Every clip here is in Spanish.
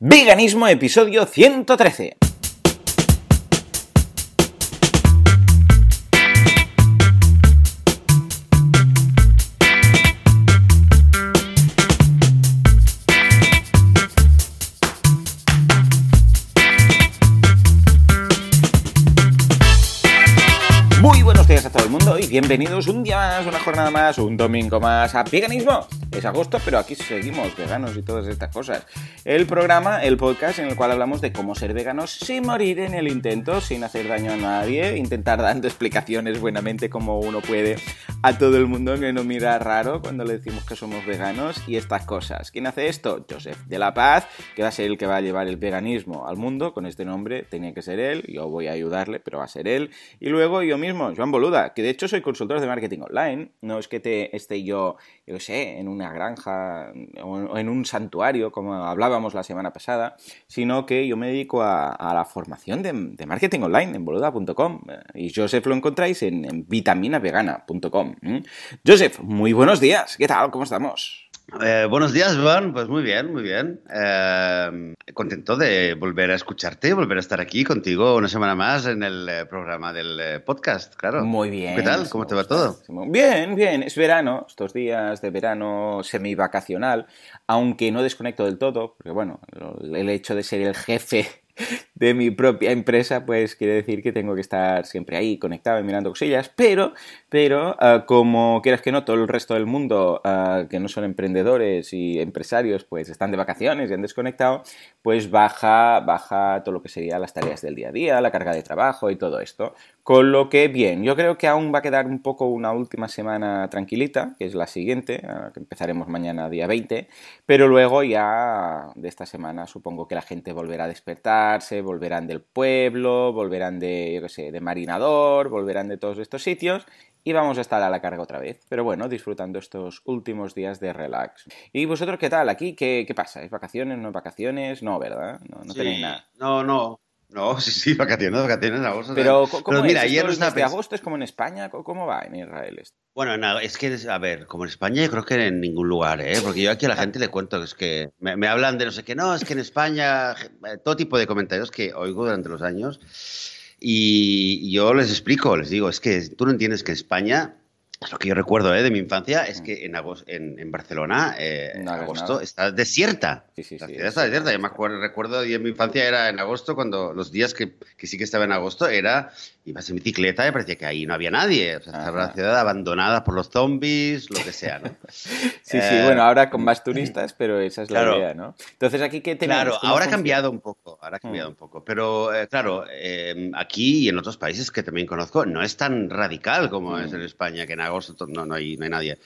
Veganismo, episodio 113. Muy buenos días a todo el mundo y bienvenidos un día más, una jornada más, un domingo más a Veganismo. Es agosto, pero aquí seguimos veganos y todas estas cosas. El programa, el podcast en el cual hablamos de cómo ser veganos sin morir en el intento, sin hacer daño a nadie, intentar dando explicaciones buenamente como uno puede a todo el mundo que no mira raro cuando le decimos que somos veganos y estas cosas. ¿Quién hace esto? Joseph de la Paz, que va a ser el que va a llevar el veganismo al mundo con este nombre, tenía que ser él, yo voy a ayudarle, pero va a ser él. Y luego yo mismo, Joan Boluda, que de hecho soy consultor de marketing online, no es que esté yo, yo sé, en una granja o en un santuario, como hablábamos la semana pasada, sino que yo me dedico a, la formación de, marketing online en boluda.com y Joseph lo encontráis en, en vitaminavegana.com. Joseph, muy buenos días, ¿qué tal? ¿Cómo estamos? Eh, buenos días, Juan. Pues muy bien, muy bien. Eh, contento de volver a escucharte, volver a estar aquí contigo una semana más en el eh, programa del podcast, claro. Muy bien. ¿Qué tal? ¿Cómo te va todo? Bien, bien. Es verano, estos días de verano semi-vacacional, aunque no desconecto del todo, porque bueno, el hecho de ser el jefe de mi propia empresa, pues quiere decir que tengo que estar siempre ahí conectado y mirando cosillas, pero, pero uh, como quieras que no, todo el resto del mundo uh, que no son emprendedores y empresarios, pues están de vacaciones y han desconectado, pues baja, baja todo lo que sería las tareas del día a día, la carga de trabajo y todo esto. Con lo que, bien, yo creo que aún va a quedar un poco una última semana tranquilita, que es la siguiente, uh, que empezaremos mañana día 20, pero luego ya de esta semana supongo que la gente volverá a volverán del pueblo, volverán de, yo qué sé, de Marinador, volverán de todos estos sitios y vamos a estar a la carga otra vez. Pero bueno, disfrutando estos últimos días de relax. ¿Y vosotros qué tal? ¿Aquí qué, qué pasa? ¿Es vacaciones? ¿No vacaciones? No, ¿verdad? No, no sí, tenéis nada. No, no. No, sí, sí, vacaciones, vacaciones en agosto. Pero, ¿cómo Pero mira, es? ayer no de agosto es como en España? ¿Cómo va en Israel esto? Bueno, no, es que, a ver, como en España yo creo que en ningún lugar, ¿eh? Porque yo aquí a la gente le cuento que es que me, me hablan de no sé qué, no, es que en España, todo tipo de comentarios que oigo durante los años y yo les explico, les digo, es que tú no entiendes que en España lo que yo recuerdo ¿eh? de mi infancia es que en, agosto, en, en Barcelona, eh, en agosto, nada. está desierta. Sí, sí, la ciudad está desierta. Yo me acuerdo, recuerdo y en mi infancia era en agosto, cuando los días que, que sí que estaba en agosto, era ibas en bicicleta y parecía que ahí no había nadie. O sea, estaba la ciudad abandonada por los zombies, lo que sea, ¿no? sí, sí, eh, bueno, ahora con más turistas, pero esa es la claro, idea, ¿no? Entonces, aquí, ¿qué tenemos? Claro, ahora ha cambiado un poco, ahora ha cambiado mm. un poco. Pero, eh, claro, eh, aquí y en otros países que también conozco, no es tan radical como mm. es en España, que en agosto no, no, hay, no hay nadie.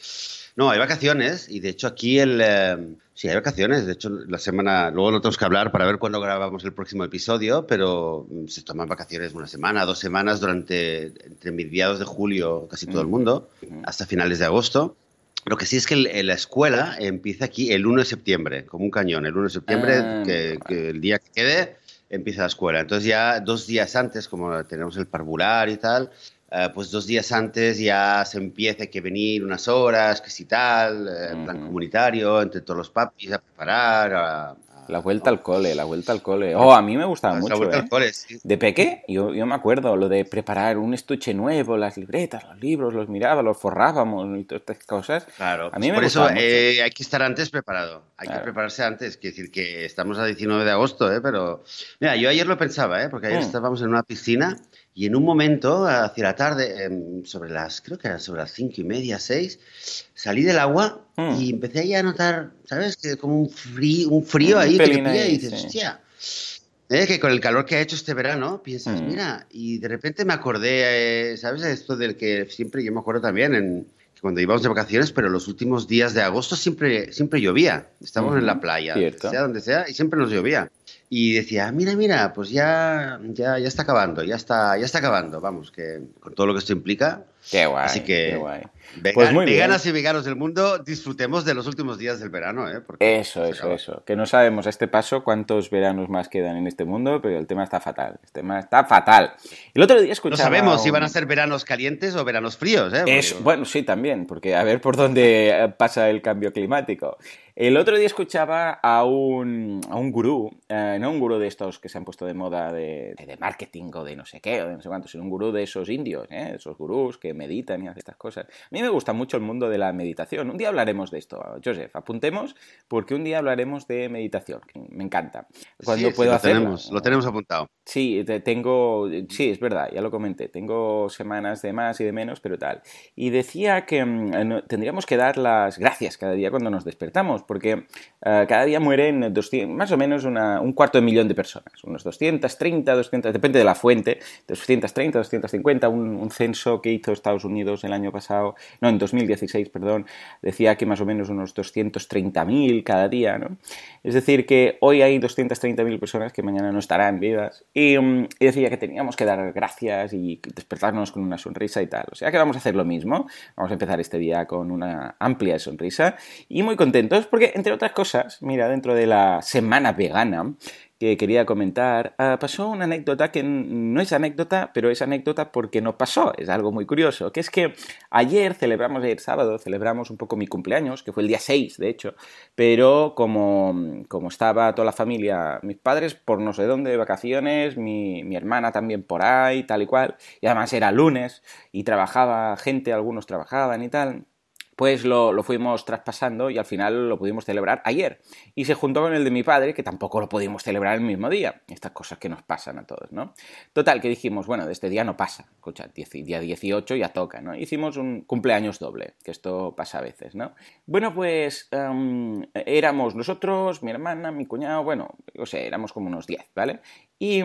No, hay vacaciones y de hecho aquí el... Eh, sí, hay vacaciones. De hecho, la semana... Luego lo tenemos que hablar para ver cuándo grabamos el próximo episodio, pero se toman vacaciones una semana, dos semanas durante... Entre mediados de julio casi todo el mundo, hasta finales de agosto. Lo que sí es que el, la escuela empieza aquí el 1 de septiembre, como un cañón. El 1 de septiembre, ah, que, que el día que quede, empieza la escuela. Entonces ya dos días antes, como tenemos el parvular y tal, Uh, pues dos días antes ya se empieza que venir unas horas, que si tal, eh, plan comunitario, entre todos los papis a preparar. A, a, la vuelta ¿no? al cole, la vuelta al cole. Oh, a mí me gustaba la mucho. vuelta ¿eh? al cole, sí. De peque, yo, yo me acuerdo lo de preparar un estuche nuevo, las libretas, los libros, los miraba, los forrábamos y todas estas cosas. Claro, a mí me por eso eh, hay que estar antes preparado. Hay claro. que prepararse antes. Quiere decir que estamos a 19 de agosto, ¿eh? pero. Mira, yo ayer lo pensaba, ¿eh? porque ayer mm. estábamos en una piscina. Y en un momento, hacia la tarde, eh, sobre las, creo que era sobre las cinco y media, seis, salí del agua mm. y empecé ahí a notar, ¿sabes? Que como un frío, un frío ahí que te pilla y dices, sí. hostia. Eh, que con el calor que ha hecho este verano, piensas, mm. mira, y de repente me acordé, eh, ¿sabes? Esto del que siempre yo me acuerdo también en, cuando íbamos de vacaciones, pero los últimos días de agosto siempre, siempre llovía. Estábamos en la playa, sea donde sea, y siempre nos llovía. Y decía, mira, mira, pues ya, ya, ya está acabando, ya está, ya está acabando, vamos, que con todo lo que esto implica. Qué guay, Así que, qué guay. Vegan, Pues muy bien. veganas y veganos del mundo, disfrutemos de los últimos días del verano, ¿eh? Porque Eso, eso, acaba. eso. Que no sabemos a este paso cuántos veranos más quedan en este mundo, pero el tema está fatal. El tema está fatal. El otro día No escuchaba... sabemos un- si van a ser veranos calientes o veranos fríos, ¿eh? Porque- Es, bueno, sí, también, porque a ver por dónde eh, pasa el cambio climático. El otro día escuchaba a un, a un gurú, eh, no un gurú de estos que se han puesto de moda de, de, marketing o de no sé qué o de no sé cuánto, sino un gurú de esos indios, ¿eh? esos gurús que meditan y hacen estas cosas. A mí me gusta mucho el mundo de la meditación. Un día hablaremos de esto, Joseph. Apuntemos porque un día hablaremos de meditación. Me encanta. Cuando sí, puedo sí, lo Tenemos, lo tenemos apuntado. Sí, tengo, sí, es verdad, ya lo comenté. Tengo semanas de más y de menos, pero tal. Y decía que mm, tendríamos que dar las gracias cada día cuando nos despertamos porque uh, cada día mueren 200, más o menos una, un cuarto de millón de personas, unos 230, 200, depende de la fuente, 230, 250, un, un, censo que hizo Estados Unidos el año pasado, no, en 2016, perdón, decía que más o menos unos 230.000 cada día, ¿no? Es decir, que hoy hay 230.000 personas que mañana no estarán vivas y, um, y decía que teníamos que dar gracias y despertarnos con una sonrisa y tal. O sea que vamos a hacer lo mismo, vamos a empezar este día con una amplia sonrisa y muy contentos porque, entre otras cosas, mira, dentro de la semana vegana, que quería comentar, uh, pasó una anécdota que no es anécdota, pero es anécdota porque no pasó, es algo muy curioso, que es que ayer celebramos, ayer sábado, celebramos un poco mi cumpleaños, que fue el día 6, de hecho, pero como, como estaba toda la familia, mis padres por no sé dónde de vacaciones, mi, mi hermana también por ahí, tal y cual, y además era lunes y trabajaba gente, algunos trabajaban y tal, pues lo, lo, fuimos traspasando y al final lo pudimos celebrar ayer. Y se juntó con el de mi padre, que tampoco lo pudimos celebrar el mismo día. Estas cosas que nos pasan a todos, ¿no? Total, que dijimos, bueno, de este día no pasa. Escucha, día 18 ya toca, ¿no? Hicimos un cumpleaños doble, que esto pasa a veces, ¿no? Bueno, pues um, éramos nosotros, mi hermana, mi cuñado, bueno, o sea, éramos como unos 10, ¿vale? Y,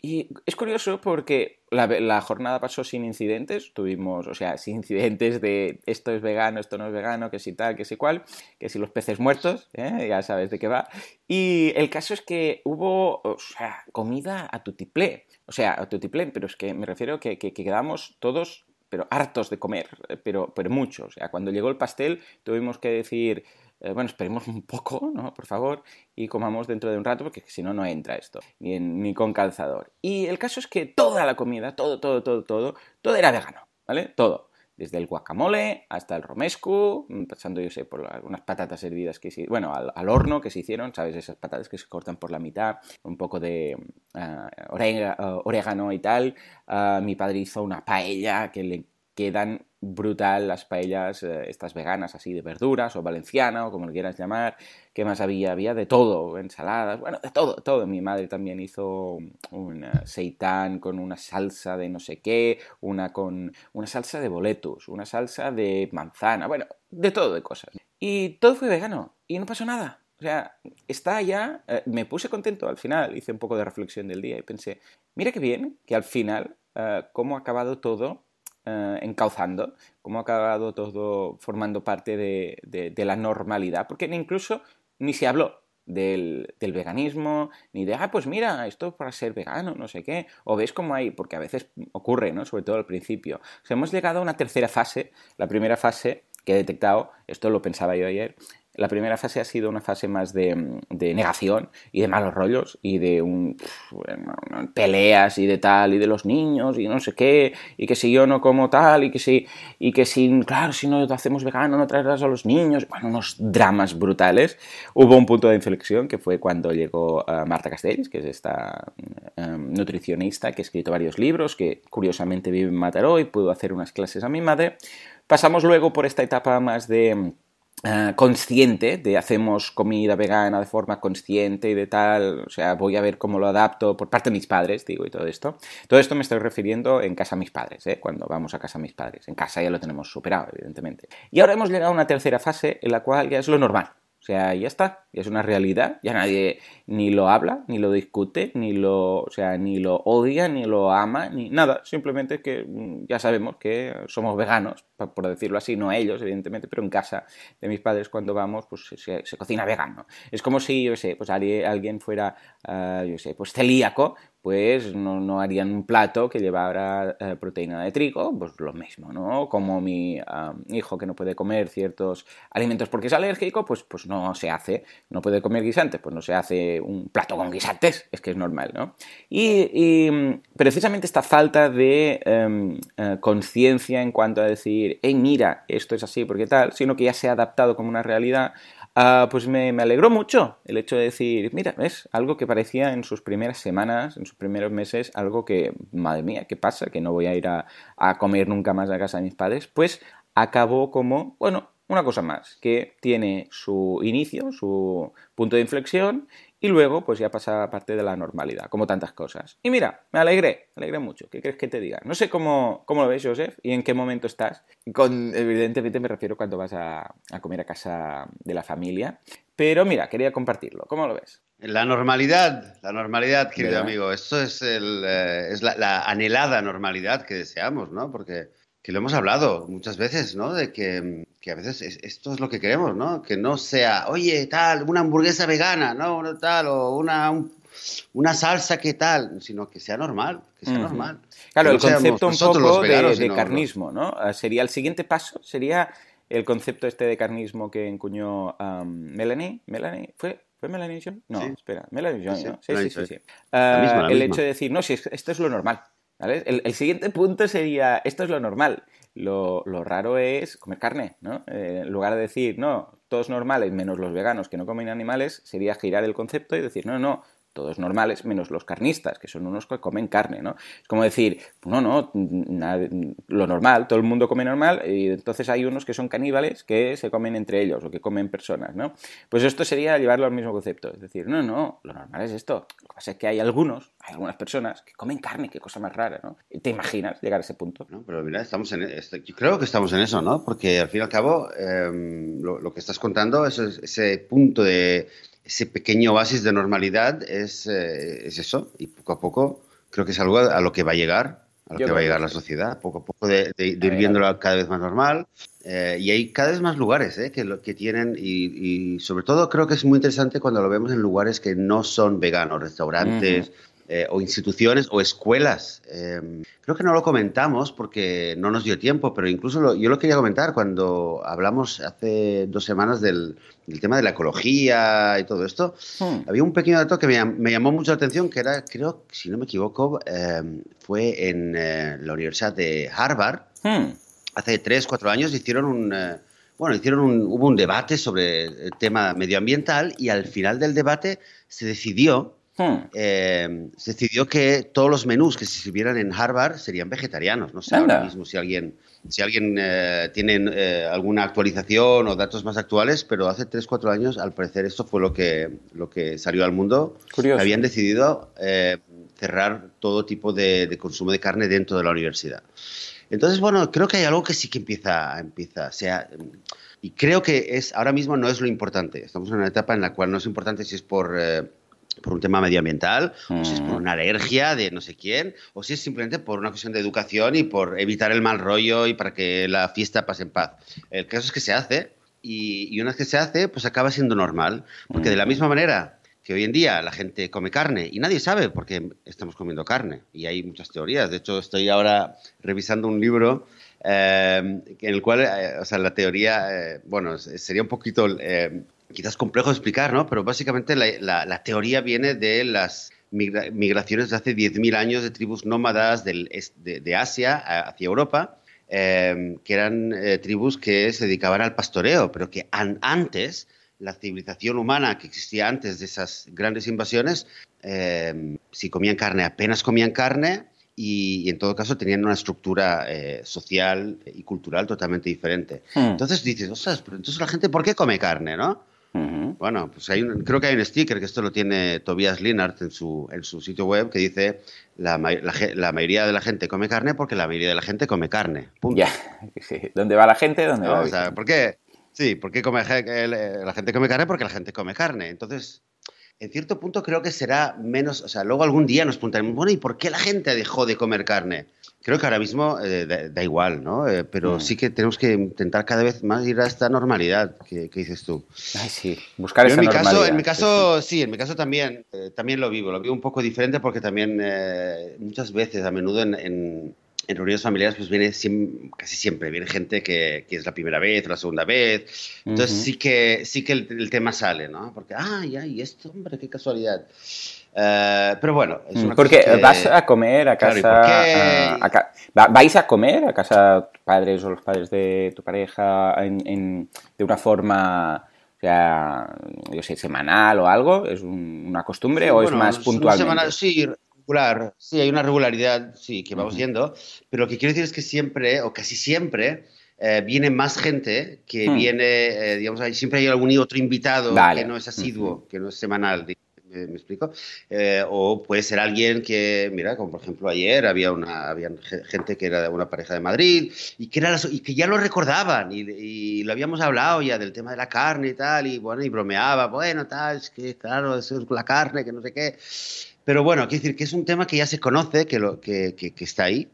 y, es curioso porque la, la, jornada pasó sin incidentes, tuvimos, o sea, sin incidentes de esto es vegano, esto no es vegano, que si tal, que si cual, que si los peces muertos, ¿eh? ya sabes de qué va. Y el caso es que hubo, o sea, comida a tutiplé, o sea, a tutiplé, pero es que me refiero que, que, que quedamos todos pero hartos de comer, pero, pero mucho. O sea, cuando llegó el pastel tuvimos que decir, eh, bueno, esperemos un poco, ¿no? Por favor, y comamos dentro de un rato, porque si no, no entra esto, ni, ni con calzador. Y el caso es que toda la comida, todo, todo, todo, todo, todo era vegano, ¿vale? Todo. Desde el guacamole hasta el romesco, pasando, yo sé, por unas patatas hervidas que se, bueno, al, al, horno que se hicieron, ¿sabes? Esas patatas que se cortan por la mitad, un poco de uh, orégano y tal. Uh, mi padre hizo una paella que le quedan brutal las paellas, eh, estas veganas así de verduras o valenciana o como lo quieras llamar. ¿Qué más había? Había de todo, ensaladas, bueno, de todo, todo. Mi madre también hizo un seitán con una salsa de no sé qué, una con una salsa de boletus, una salsa de manzana, bueno, de todo de cosas. Y todo fue vegano y no pasó nada. O sea, está ya, eh, me puse contento al final, hice un poco de reflexión del día y pensé, mira qué bien que al final, eh, cómo ha acabado todo eh, encauzando, cómo ha acabado todo formando parte de, de, la normalidad, porque incluso ni se habló del, del, veganismo, ni de, ah, pues mira, esto para ser vegano, no sé qué, o ves cómo hay, porque a veces ocurre, ¿no? Sobre todo al principio. O sea, hemos llegado a una tercera fase, la primera fase que he detectado, esto lo pensaba yo ayer, la primera fase ha sido una fase más de, negación y de malos rollos y de peleas y de tal y de los niños y no sé qué y que si yo no como tal y que si y que si claro si no hacemos vegano no traerás a los niños. Bueno unos dramas brutales. Hubo un punto de inflexión que fue cuando llegó uh, Marta Castells que es esta um, nutricionista que ha escrito varios libros que curiosamente vive en Mataró y pudo hacer unas clases a mi madre. Pasamos luego por esta etapa más de Uh, consciente de hacemos comida vegana de forma consciente y de tal, o sea, voy a ver cómo lo adapto por parte de mis padres, digo, y todo esto. Todo esto me estoy refiriendo en casa a mis padres, ¿eh? cuando vamos a casa a mis padres. En casa ya lo tenemos superado, evidentemente. Y ahora hemos llegado a una tercera fase en la cual ya es lo normal. O sea, ya está, es una realidad, ya nadie ni lo habla, ni lo discute, ni lo, o sea, ni lo odia, ni lo ama, ni nada, simplemente que mm, ya sabemos que somos veganos, por decirlo así, no ellos, evidentemente, pero en casa de mis padres cuando vamos, pues se, se cocina vegano. Es como si, yo sé, pues alguien fuera, uh, yo sé, pues celíaco, pues no, no, harían un plato que llevara eh, proteína de trigo, pues lo mismo, ¿no? Como mi um, hijo que no puede comer ciertos alimentos porque es alérgico, pues, pues no se hace, no puede comer guisantes, pues no se hace un plato con guisantes, es que es normal, ¿no? Y, y precisamente esta falta de um, conciencia en cuanto a decir, hey, mira, esto es así porque tal, sino que ya se ha adaptado como una realidad, Ah, pues me, alegró mucho el hecho de decir, mira, es algo que parecía en sus primeras semanas, en sus primeros meses, algo que, madre mía, ¿qué pasa? Que no voy a ir a, a comer nunca más a casa de mis padres. Pues acabó como, bueno, una cosa más, que tiene su inicio, su punto de inflexión y luego pues ya pasa parte de la normalidad, como tantas cosas. Y mira, me alegré, me alegré mucho. ¿Qué crees que te diga? No sé cómo, cómo lo ves, Joseph, y en qué momento estás. Con, evidentemente me refiero cuando vas a, comer a casa de la familia. Pero mira, quería compartirlo. ¿Cómo lo ves? La normalidad, la normalidad, querido amigo. Esto es, el, eh, es la, la, anhelada normalidad que deseamos, ¿no? Porque que lo hemos hablado muchas veces, ¿no? De que, a veces esto es lo que queremos, ¿no? Que no sea, oye, tal, una hamburguesa vegana, ¿no? Tal, o una, una salsa que tal, sino que sea normal, que sea normal. Claro, el concepto un poco de, carnismo, ¿no? Ah, sería el siguiente paso, sería el concepto este de carnismo que encuñó Melanie. ¿Melanie? ¿Fue? ¿Fue Melanie John? No, espera, Melanie John, ¿no? Sí, sí, sí. sí, ah, el hecho de decir, no, si esto es lo normal. El, siguiente punto sería, esto es lo normal. Lo, raro es comer carne, ¿no? Eh, en lugar de decir, no, todos normales menos los veganos que no comen animales, sería girar el concepto y decir, no, no, todos normales, menos los carnistas, que son unos que comen carne, ¿no? Es como decir, no, no, lo normal, todo el mundo come normal, y entonces hay unos que son caníbales que se comen entre ellos o que comen personas, ¿no? Pues esto sería llevarlo al mismo concepto, es decir, no, no, lo normal es esto. Lo que pasa es que hay algunos, hay algunas personas que comen carne, qué cosa más rara, ¿no? ¿Te imaginas llegar a ese punto? No, pero mira, estamos en, este, yo creo que estamos en eso, ¿no? Porque al fin y al cabo, em, lo, que estás contando es ese punto de ese pequeño oasis de normalidad es, eh, es, eso. Y poco a poco creo que es algo a lo que va a llegar, a lo que va a llegar la sociedad. Poco a poco de, ir viéndolo cada vez más normal. Eh, y hay cada vez más lugares eh, que, lo, que tienen, y, sobre todo creo que es muy interesante cuando lo vemos en lugares que no son veganos, restaurantes. Eh, o instituciones o escuelas. Em, creo que no lo comentamos porque no nos dio tiempo, pero incluso yo lo quería comentar cuando hablamos hace dos semanas del, tema de la ecología y todo esto. Hmm. Había un pequeño dato que me, llamó mucho la atención, que era, creo, si no me equivoco, em, fue en eh, la Universidad de Harvard. Hmm. Hace tres, cuatro años hicieron un... Eh, bueno, hicieron un, hubo un debate sobre el tema medioambiental y al final del debate se decidió Hmm. Eh, se decidió que todos los menús que se sirvieran en Harvard serían vegetarianos. No sé ahora mismo si alguien, si alguien eh, tiene eh, alguna actualización o datos más actuales, pero hace 3-4 años, al parecer, esto fue lo que, lo que salió al mundo. Habían decidido cerrar todo tipo de, consumo de carne dentro de la universidad. Entonces, bueno, creo que hay algo que sí que empieza, empieza sea, y creo que es ahora mismo no es lo importante. Estamos en una etapa en la cual no es importante si es por por un tema medioambial, o si es por mm. una alergia de no sé quién, o si es simplemente por una cuestión de educación y por evitar el mal rollo y para que la fiesta pase en paz. El caso es que se hace y, una vez que se hace, pues acaba siendo normal, porque de la mm. misma manera que hoy en día la gente come carne y nadie sabe por qué estamos comiendo carne y hay muchas teorías. De hecho, estoy ahora revisando un libro eh, en el cual, eh, o sea, la teoría, eh, bueno, sería un poquito quizás complejo de explicar, ¿no? Pero básicamente la, teoría viene de las migraciones de hace 10.000 años de tribus nómadas del, de, Asia hacia Europa, em, que eran eh, tribus que se dedicaban al pastoreo, pero que antes la civilización humana que existía antes de esas grandes invasiones, em, si comían carne, apenas comían carne y, en todo caso tenían una estructura eh, social y cultural totalmente diferente. Hmm. Entonces dices, ostras, pero entonces la gente, ¿por qué come carne, no? Bueno, pues hay creo que hay un sticker que esto lo tiene Tobias Linhart en su, en su sitio web que dice la, la, mayoría de la gente come carne porque la mayoría de la gente come carne. Ya, ¿Dónde va la gente? ¿Dónde va? O sea, ¿por qué? Sí, porque come, la gente come carne porque la gente come carne. Entonces, en cierto punto creo que será menos, o sea, luego algún día nos preguntaremos, bueno, ¿y por qué la gente dejó de comer carne? Creo que ahora mismo eh, da, igual, ¿no? Eh, pero mm. sí que tenemos que intentar cada vez más ir a esta normalidad que, dices tú. Ay, sí, buscar esa en mi normalidad. Caso, en mi caso, sí. en mi caso también, eh, también lo vivo. Lo vivo un poco diferente porque también muchas veces, a menudo en, en, reuniones familiares, pues viene casi siempre, viene gente que, que, es la primera vez o la segunda vez. Entonces sí que, sí que el, tema sale, ¿no? Porque, ay, ay, esto, hombre, qué casualidad. Eh, pero bueno, es una Porque vas a comer a casa. ¿Vais a comer a casa de tus padres o los padres de tu pareja en, de una forma sea, yo sé, semanal o algo, ¿es una costumbre o es más puntual? sí, regular, sí, hay una regularidad, sí, que vamos yendo, pero lo que quiero decir es que siempre, o casi siempre, eh, viene más gente que hmm. viene, eh, digamos, siempre hay algún otro invitado que no es asiduo, que no es semanal, ¿me, explico? Eh, o puede ser alguien que, mira, como por ejemplo ayer había una había gente que era de una pareja de Madrid y que, era y que ya lo recordaban y, lo habíamos hablado ya del tema de la carne y tal, y bueno, y bromeaba, bueno, tal, es que claro, es la carne, que no sé qué. Pero bueno, quiero decir que es un tema que ya se conoce, que, lo, que, que, está ahí,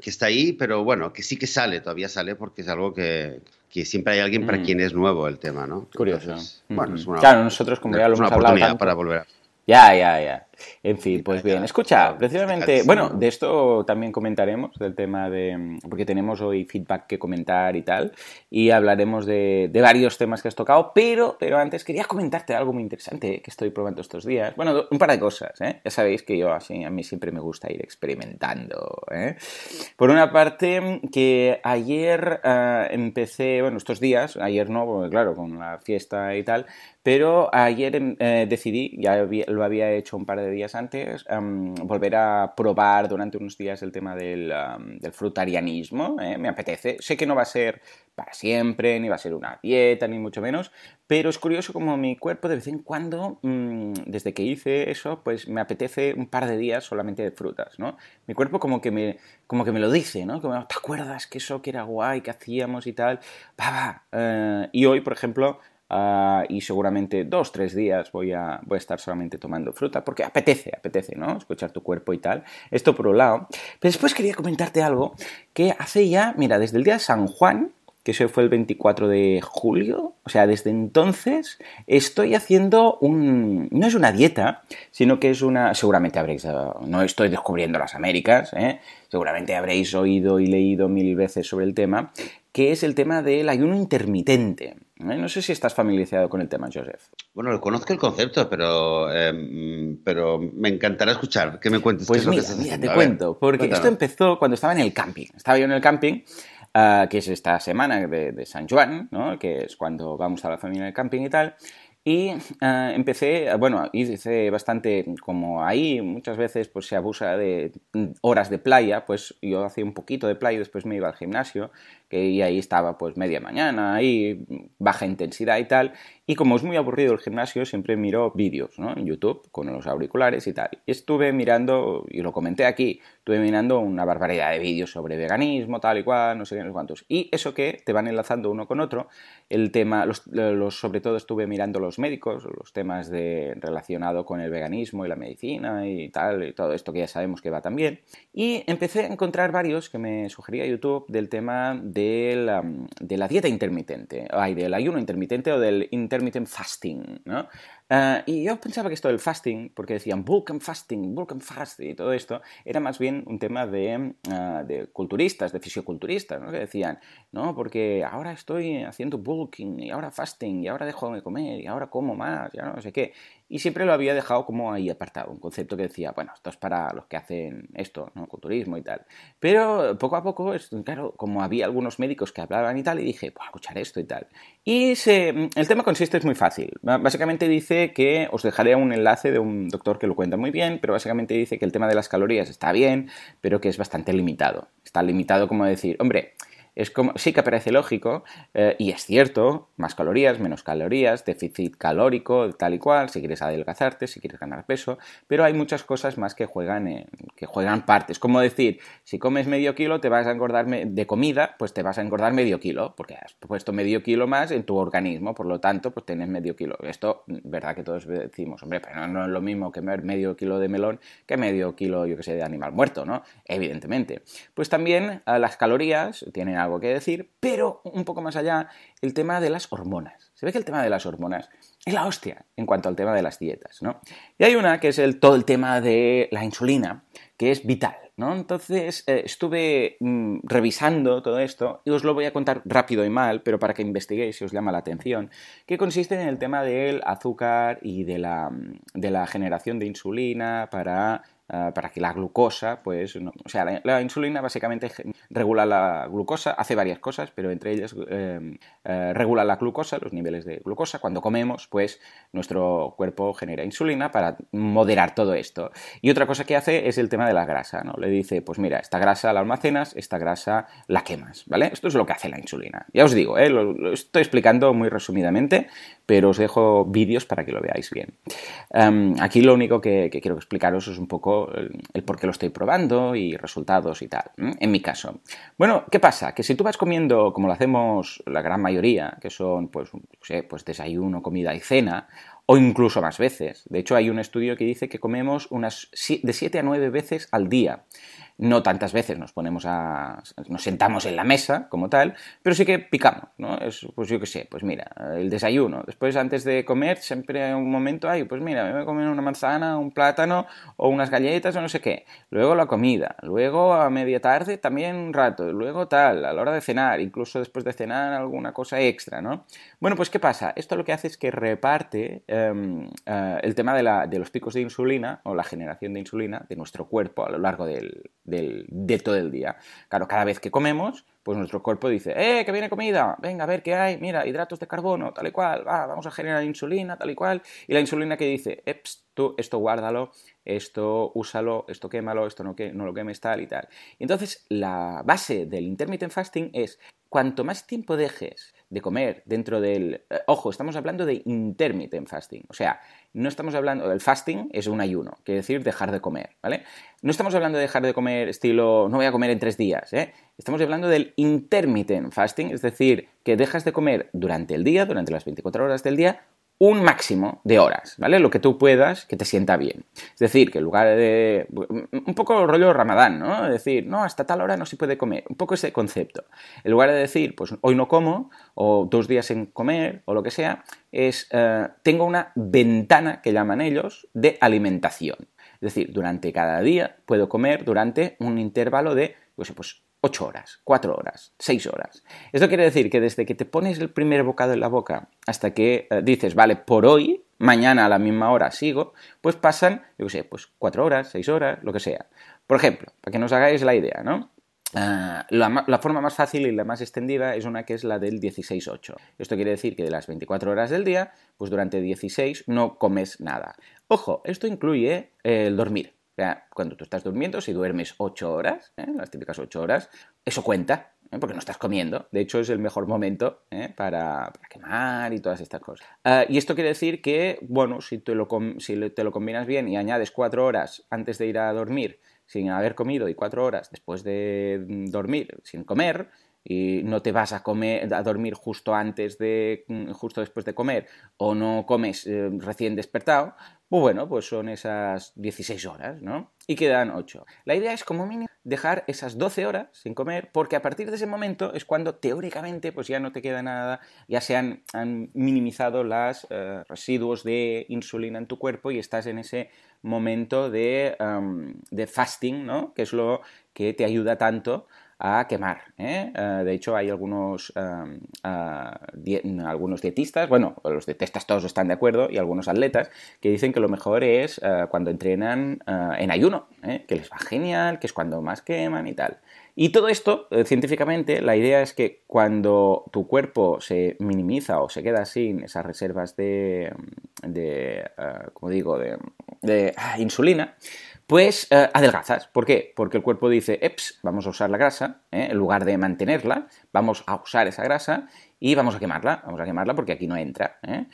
que está ahí, pero bueno, que sí que sale, todavía sale porque es algo que, que siempre hay alguien para mm. quien es nuevo el tema, ¿no? Curioso. bueno, es una, claro, nosotros como ya lo hemos hablado para volver. Ya, ya, ya. En fin, pues bien. Escucha, precisamente, bueno, de esto también comentaremos, del tema de, porque tenemos hoy feedback que comentar y tal, y hablaremos de, varios temas que has tocado, pero, pero antes quería comentarte algo muy interesante que estoy probando estos días. Bueno, un par de cosas, ¿eh? Ya sabéis que yo así, a mí siempre me gusta ir experimentando, ¿eh? Por una parte, que ayer eh, empecé, bueno, estos días, ayer no, porque claro, con la fiesta y tal, pero ayer em, eh, decidí, ya lo había hecho un par de días antes, em, volver a probar durante unos días el tema del, frutarianismo. ¿eh? Me apetece. Sé que no va a ser para siempre, ni va a ser una dieta, ni mucho menos, pero es curioso como mi cuerpo de vez en cuando, mm, desde que hice eso, pues me apetece un par de días solamente de frutas, ¿no? Mi cuerpo como que me, como que me lo dice, ¿no? Como, ¿te acuerdas que eso que era guay, que hacíamos y tal? Va, va. Eh, y hoy, por ejemplo, Ah, y seguramente dos, tres días voy a, voy a estar solamente tomando fruta porque apetece, apetece, ¿no? Escuchar tu cuerpo y tal. Esto por un lado. Pero después quería comentarte algo que hace ya, mira, desde el día de San Juan, que eso fue el 24 de julio, o sea, desde entonces estoy haciendo un... no es una dieta, sino que es una... seguramente habréis... no estoy descubriendo las Américas, ¿eh? seguramente habréis oído y leído mil veces sobre el tema, que es el tema del ayuno intermitente. ¿eh? No sé si estás familiarizado con el tema, Joseph. Bueno, conozco el concepto, pero, em, pero me encantará escuchar que me cuentes pues qué es lo que te cuento, porque esto empezó cuando estaba en el camping. Estaba yo en el camping, ah, que es esta semana de, de San Juan, ¿no? que es cuando vamos a la familia del camping y tal. Y ah, empecé, bueno, hice bastante, como ahí muchas veces pues se abusa de horas de playa, pues yo hacía un poquito de playa y después me iba al gimnasio que y ahí estaba pues media mañana, ahí baja intensidad y tal. Y como es muy aburrido el gimnasio, siempre miro vídeos ¿no? en YouTube con los auriculares y tal. Y estuve mirando, y lo comenté aquí, estuve mirando una barbaridad de vídeos sobre veganismo, tal y cual, no sé qué, no sé cuántos. Y eso que te van enlazando uno con otro, el tema, los, sobre todo estuve mirando los médicos, los temas de, relacionado con el veganismo y la medicina y tal, y todo esto que ya sabemos que va también. Y empecé a encontrar varios que me sugería YouTube del tema de de la, dieta intermitente, ay, del ayuno intermitente o del intermittent fasting, ¿no? Ah, y yo pensaba que esto del fasting, porque decían bulk and fasting, bulk and fasting y todo esto, era más bien un tema de, ah, de culturistas, de fisioculturistas, ¿no? que decían, no, porque ahora estoy haciendo bulking y ahora fasting y ahora dejo de comer y ahora como más, ya no sé qué. Y siempre lo había dejado como ahí apartado, un concepto que decía, bueno, esto es para los que hacen esto, ¿no? culturismo y tal. Pero poco a poco, claro, como había algunos médicos que hablaban y tal, y dije, pues escuchar esto y tal. Y el tema consiste, es muy fácil. Básicamente dice que os dejaré un enlace de un doctor que lo cuenta muy bien, pero básicamente dice que el tema de las calorías está bien, pero que es bastante limitado. Está limitado como decir, hombre, es como, sí que parece lógico, eh, y es cierto, más calorías, menos calorías, déficit calórico, tal y cual, si quieres adelgazarte, si quieres ganar peso, pero hay muchas cosas más que juegan, que juegan partes. Como decir, si comes medio kilo, te vas a engordar de comida, pues te vas a engordar medio kilo, porque has puesto medio kilo más en tu organismo, por lo tanto, pues tienes medio kilo. Esto, verdad que todos decimos, hombre, pero no es lo mismo comer medio kilo de melón que medio kilo, yo que sé, de animal muerto, ¿no? Evidentemente. Pues también las calorías tienen algo que decir, pero un poco más allá, el tema de las hormonas. Se ve que el tema de las hormonas es la hostia en cuanto al tema de las dietas, ¿no? Y hay una que es el, todo el tema de la insulina, que es vital, ¿no? Entonces eh, estuve mm, revisando todo esto y os lo voy a contar rápido y mal, pero para que investiguéis si os llama la atención, que consiste en el tema del azúcar y de la, de la generación de insulina para eh, para que la glucosa, pues, o sea, la, insulina básicamente regula la glucosa, hace varias cosas, pero entre ellas eh, eh, regula la glucosa, los niveles de glucosa. Cuando comemos, pues nuestro cuerpo genera insulina para moderar todo esto. Y otra cosa que hace es el tema de la grasa, ¿no? Le dice, pues mira, esta grasa la almacenas, esta grasa la quemas, ¿vale? Esto es lo que hace la insulina. Ya os digo, lo, estoy explicando muy resumidamente, pero os dejo vídeos para que lo veáis bien. Em, aquí lo único que, quiero explicaros es un poco el, por qué lo estoy probando y resultados y tal, en mi caso. Bueno, ¿qué pasa? Que si tú vas comiendo, como lo hacemos la gran mayoría, que son pues, pues desayuno, comida y cena, o incluso más veces. De hecho, hay un estudio que dice que comemos unas de 7 a 9 veces al día no tantas veces nos ponemos a. nos sentamos en la mesa como tal, pero sí que picamos, ¿no? Es, pues yo qué sé, pues mira, el desayuno. Después, antes de comer, siempre hay un momento, ay, pues mira, me voy a comer una manzana, un plátano o unas galletas o no sé qué. Luego la comida, luego a media tarde también un rato, luego tal, a la hora de cenar, incluso después de cenar alguna cosa extra, ¿no? Bueno, pues ¿qué pasa? Esto lo que hace es que reparte em, eh, el tema de, la, de los picos de insulina o la generación de insulina de nuestro cuerpo a lo largo del de todo el día. Claro, cada vez que comemos, pues nuestro cuerpo dice, ¡eh, que viene comida! Venga, a ver qué hay, mira, hidratos de carbono, tal y cual, va, vamos a generar insulina, tal y cual. Y la insulina que dice, eps, tú esto guárdalo, esto úsalo, esto quémalo, esto no, no lo quemes, tal y tal. Entonces, la base del intermittent fasting es, cuanto más tiempo dejes de comer dentro del... Eh, ojo, estamos hablando de intermittent fasting, o sea, no estamos hablando del fasting, es un ayuno, quiere decir dejar de comer, ¿vale? No estamos hablando de dejar de comer estilo, no voy a comer en tres días, ¿eh? Estamos hablando del intermittent fasting, es decir, que dejas de comer durante el día, durante las 24 horas del día, un máximo de horas, ¿vale? Lo que tú puedas que te sienta bien. Es decir, que en lugar de... Un poco rollo ramadán, ¿no? Decir, no, hasta tal hora no se puede comer. Un poco ese concepto. En lugar de decir, pues hoy no como, o dos días en comer, o lo que sea, es, eh, tengo una ventana, que llaman ellos, de alimentación. Es decir, durante cada día puedo comer durante un intervalo de, pues, pues 8 horas, 4 horas, 6 horas. Esto quiere decir que desde que te pones el primer bocado en la boca hasta que eh, dices, vale, por hoy, mañana a la misma hora sigo, pues pasan, yo qué sé, pues 4 horas, 6 horas, lo que sea. Por ejemplo, para que nos hagáis la idea, ¿no? Ah, la, la, forma más fácil y la más extendida es una que es la del 16-8. Esto quiere decir que de las 24 horas del día, pues durante 16 no comes nada. Ojo, esto incluye el dormir cuando tú estás durmiendo, si duermes 8 horas, ¿eh? las típicas 8 horas, eso cuenta, ¿eh? porque no estás comiendo. De hecho, es el mejor momento ¿eh? para, quemar y todas estas cosas. Ah, y esto quiere decir que, bueno, si te, lo, si te lo combinas bien y añades 4 horas antes de ir a dormir sin haber comido y 4 horas después de dormir sin comer, y no te vas a comer a dormir justo antes de justo después de comer o no comes recién despertado pues bueno, pues son esas 16 horas, ¿no? Y quedan 8. La idea es como mínimo dejar esas 12 horas sin comer, porque a partir de ese momento es cuando teóricamente pues ya no te queda nada, ya se han, minimizado los eh, residuos de insulina en tu cuerpo y estás en ese momento de, de fasting, ¿no? Que es lo que te ayuda tanto a quemar. ¿eh? Eh, de hecho, hay algunos, algunos dietistas, bueno, los dietistas todos están de acuerdo, y algunos atletas que dicen que lo mejor es eh, cuando entrenan en ayuno, que les va genial, que es cuando más queman y tal. Y todo esto, científicamente, la idea es que cuando tu cuerpo se minimiza o se queda sin esas reservas de, de como digo, de, de ah, insulina, pues eh, adelgazas. ¿Por qué? Porque el cuerpo dice, eps, vamos a usar la grasa, ¿eh? en lugar de mantenerla, vamos a usar esa grasa y vamos a quemarla, vamos a quemarla porque aquí no entra. ¿eh?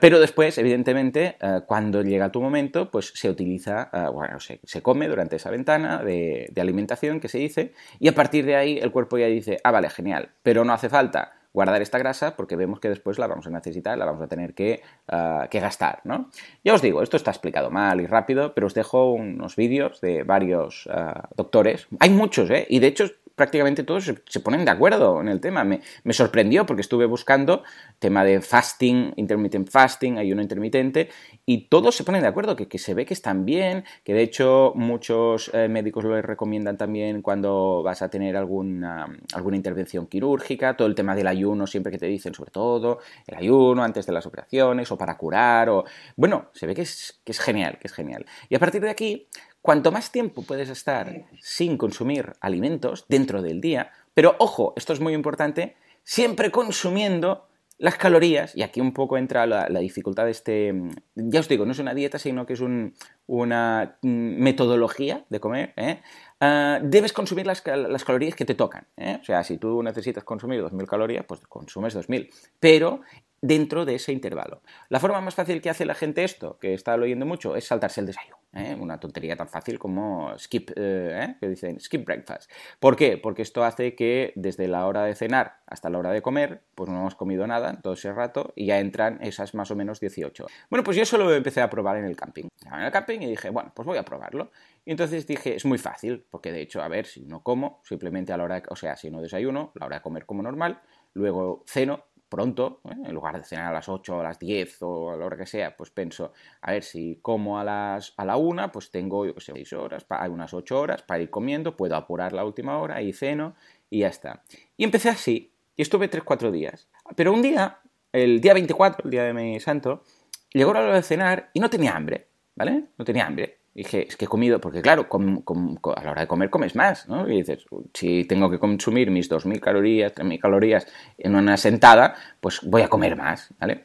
pero después, evidentemente, cuando llega tu momento, pues se utiliza, bueno, se, come durante esa ventana de, de alimentación que se dice y a partir de ahí el cuerpo ya dice, ah, vale, genial, pero no hace falta guardar esta grasa porque vemos que después la vamos a necesitar, la vamos a tener que, ah, que gastar, ¿no? Ya os digo, esto está explicado mal y rápido, pero os dejo unos vídeos de varios ah, doctores. Hay muchos, ¿eh? Y de hecho prácticamente todos se, ponen de acuerdo en el tema. Me, sorprendió porque estuve buscando tema de fasting, intermittent fasting, ayuno intermitente, y todos se ponen de acuerdo, que, se ve que están bien, que de hecho muchos eh, médicos lo recomiendan también cuando vas a tener alguna, alguna intervención quirúrgica, todo el tema del ayuno, siempre que te dicen sobre todo, el ayuno antes de las operaciones o para curar, o bueno, se ve que es, que es genial, que es genial. Y a partir de aquí, cuanto más tiempo puedes estar sin consumir alimentos dentro del día, pero ojo, esto es muy importante, siempre consumiendo las calorías, y aquí un poco entra la, dificultad de este, ya os digo, no es una dieta, sino que es una mm, metodología de comer, ¿eh? Ah, debes consumir las, calorías que te tocan. ¿eh? O sea, si tú necesitas consumir 2.000 calorías, pues consumes 2.000. Pero dentro de ese intervalo. La forma más fácil que hace la gente esto, que está oyendo mucho, es saltarse el desayuno. ¿eh? Una tontería tan fácil como skip, eh, ¿eh? que dicen skip breakfast. ¿Por qué? Porque esto hace que desde la hora de cenar hasta la hora de comer, pues no hemos comido nada todo ese rato y ya entran esas más o menos 18. Bueno, pues yo solo lo empecé a probar en el camping. En el camping y dije, bueno, pues voy a probarlo. Y entonces dije, es muy fácil, porque de hecho, a ver, si no como, simplemente a la hora, o sea, si no desayuno, la hora de comer como normal, luego ceno, pronto, ¿eh? en lugar de cenar a las 8 o a las 10 o a la hora que sea, pues pienso, a ver si como a, las, a la 1, pues tengo, yo qué sé, 6 horas, hay unas 8 horas para ir comiendo, puedo apurar la última hora y ceno y ya está. Y empecé así, y estuve 3-4 días. Pero un día, el día 24, el día de mi santo, llegó la hora de cenar y no tenía hambre, ¿vale? No tenía hambre. Dije, es que he comido, porque claro, a la hora de comer comes más, ¿no? Y dices, si tengo que consumir mis 2.000 calorías, 3.000 calorías en una sentada, pues voy a comer más, ¿vale?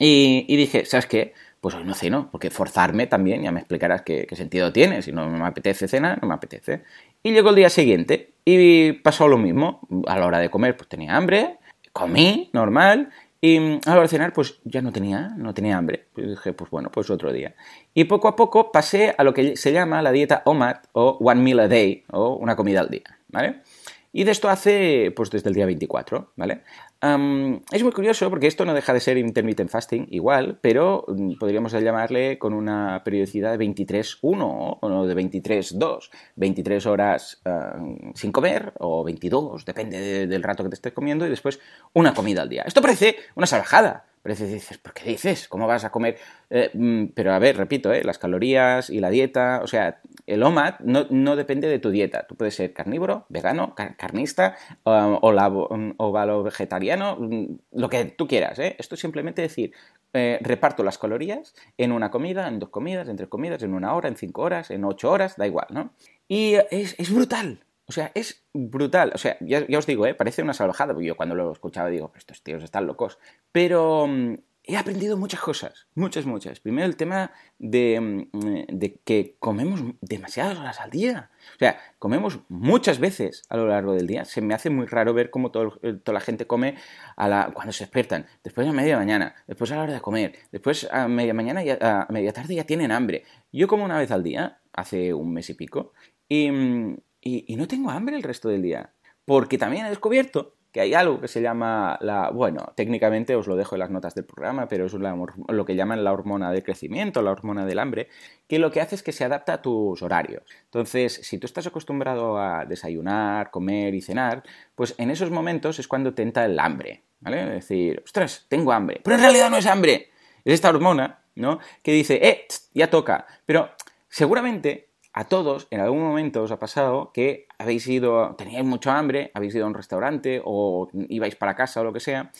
Y, dije, ¿sabes qué? Pues hoy no ceno, porque forzarme también, ya me explicarás qué, qué, sentido tiene, si no me apetece cenar, no me apetece. Y llegó el día siguiente y pasó lo mismo, a la hora de comer pues tenía hambre, comí normal y mm, a la hora de cenar, pues ya no tenía, no tenía hambre. Y dije, pues bueno, pues otro día. Y poco a poco pasé a lo que se llama la dieta OMAD o One Meal a Day o una comida al día, ¿vale? Y de esto hace, pues desde el día 24, ¿vale? Es muy curioso porque esto no deja de ser intermittent fasting igual, pero mm, podríamos llamarle con una periodicidad de 23-1 o de 23-2, 23 horas sin comer o 22, depende del rato que te estés comiendo y después una comida al día. Esto parece una salvajada, pero dices, ¿por qué dices? ¿Cómo vas a comer? Eh, mm, pero a ver, repito, eh, las calorías y la dieta, o sea, el OMAD no, depende de tu dieta. Tú puedes ser carnívoro, vegano, carnista o, o vegetariano, mm, lo que tú quieras. ¿eh? Esto es simplemente decir, eh, reparto las calorías en una comida, en dos comidas, en tres comidas, en una hora, en cinco horas, en ocho horas, da igual, ¿no? Y es, es brutal. O sea, es brutal. O sea, ya, os digo, ¿eh? parece una salvajada. Yo cuando lo escuchaba digo, estos tíos están locos. Pero mm, he aprendido muchas cosas. Muchas, muchas. Primero el tema de, mm, de, que comemos demasiadas horas al día. O sea, comemos muchas veces a lo largo del día. Se me hace muy raro ver cómo todo, eh, toda la gente come a la, cuando se despiertan, después a media mañana, después a la hora de comer, después a media mañana y a, media tarde ya tienen hambre. Yo como una vez al día, hace un mes y pico, y mm, y, no tengo hambre el resto del día. Porque también he descubierto que hay algo que se llama la, bueno, técnicamente os lo dejo en las notas del programa, pero es lo que llaman la hormona del crecimiento, la hormona del hambre, que lo que hace es que se adapta a tus horarios. Entonces, si tú estás acostumbrado a desayunar, comer y cenar, pues en esos momentos es cuando te entra el hambre, ¿vale? Es decir, ostras, tengo hambre, pero en realidad no es hambre, es esta hormona, ¿no? Que dice, eh, ya toca, pero seguramente a todos en algún momento os ha pasado que habéis ido, teníais mucho hambre, habéis ido a un restaurante o ibais para casa o lo que sea,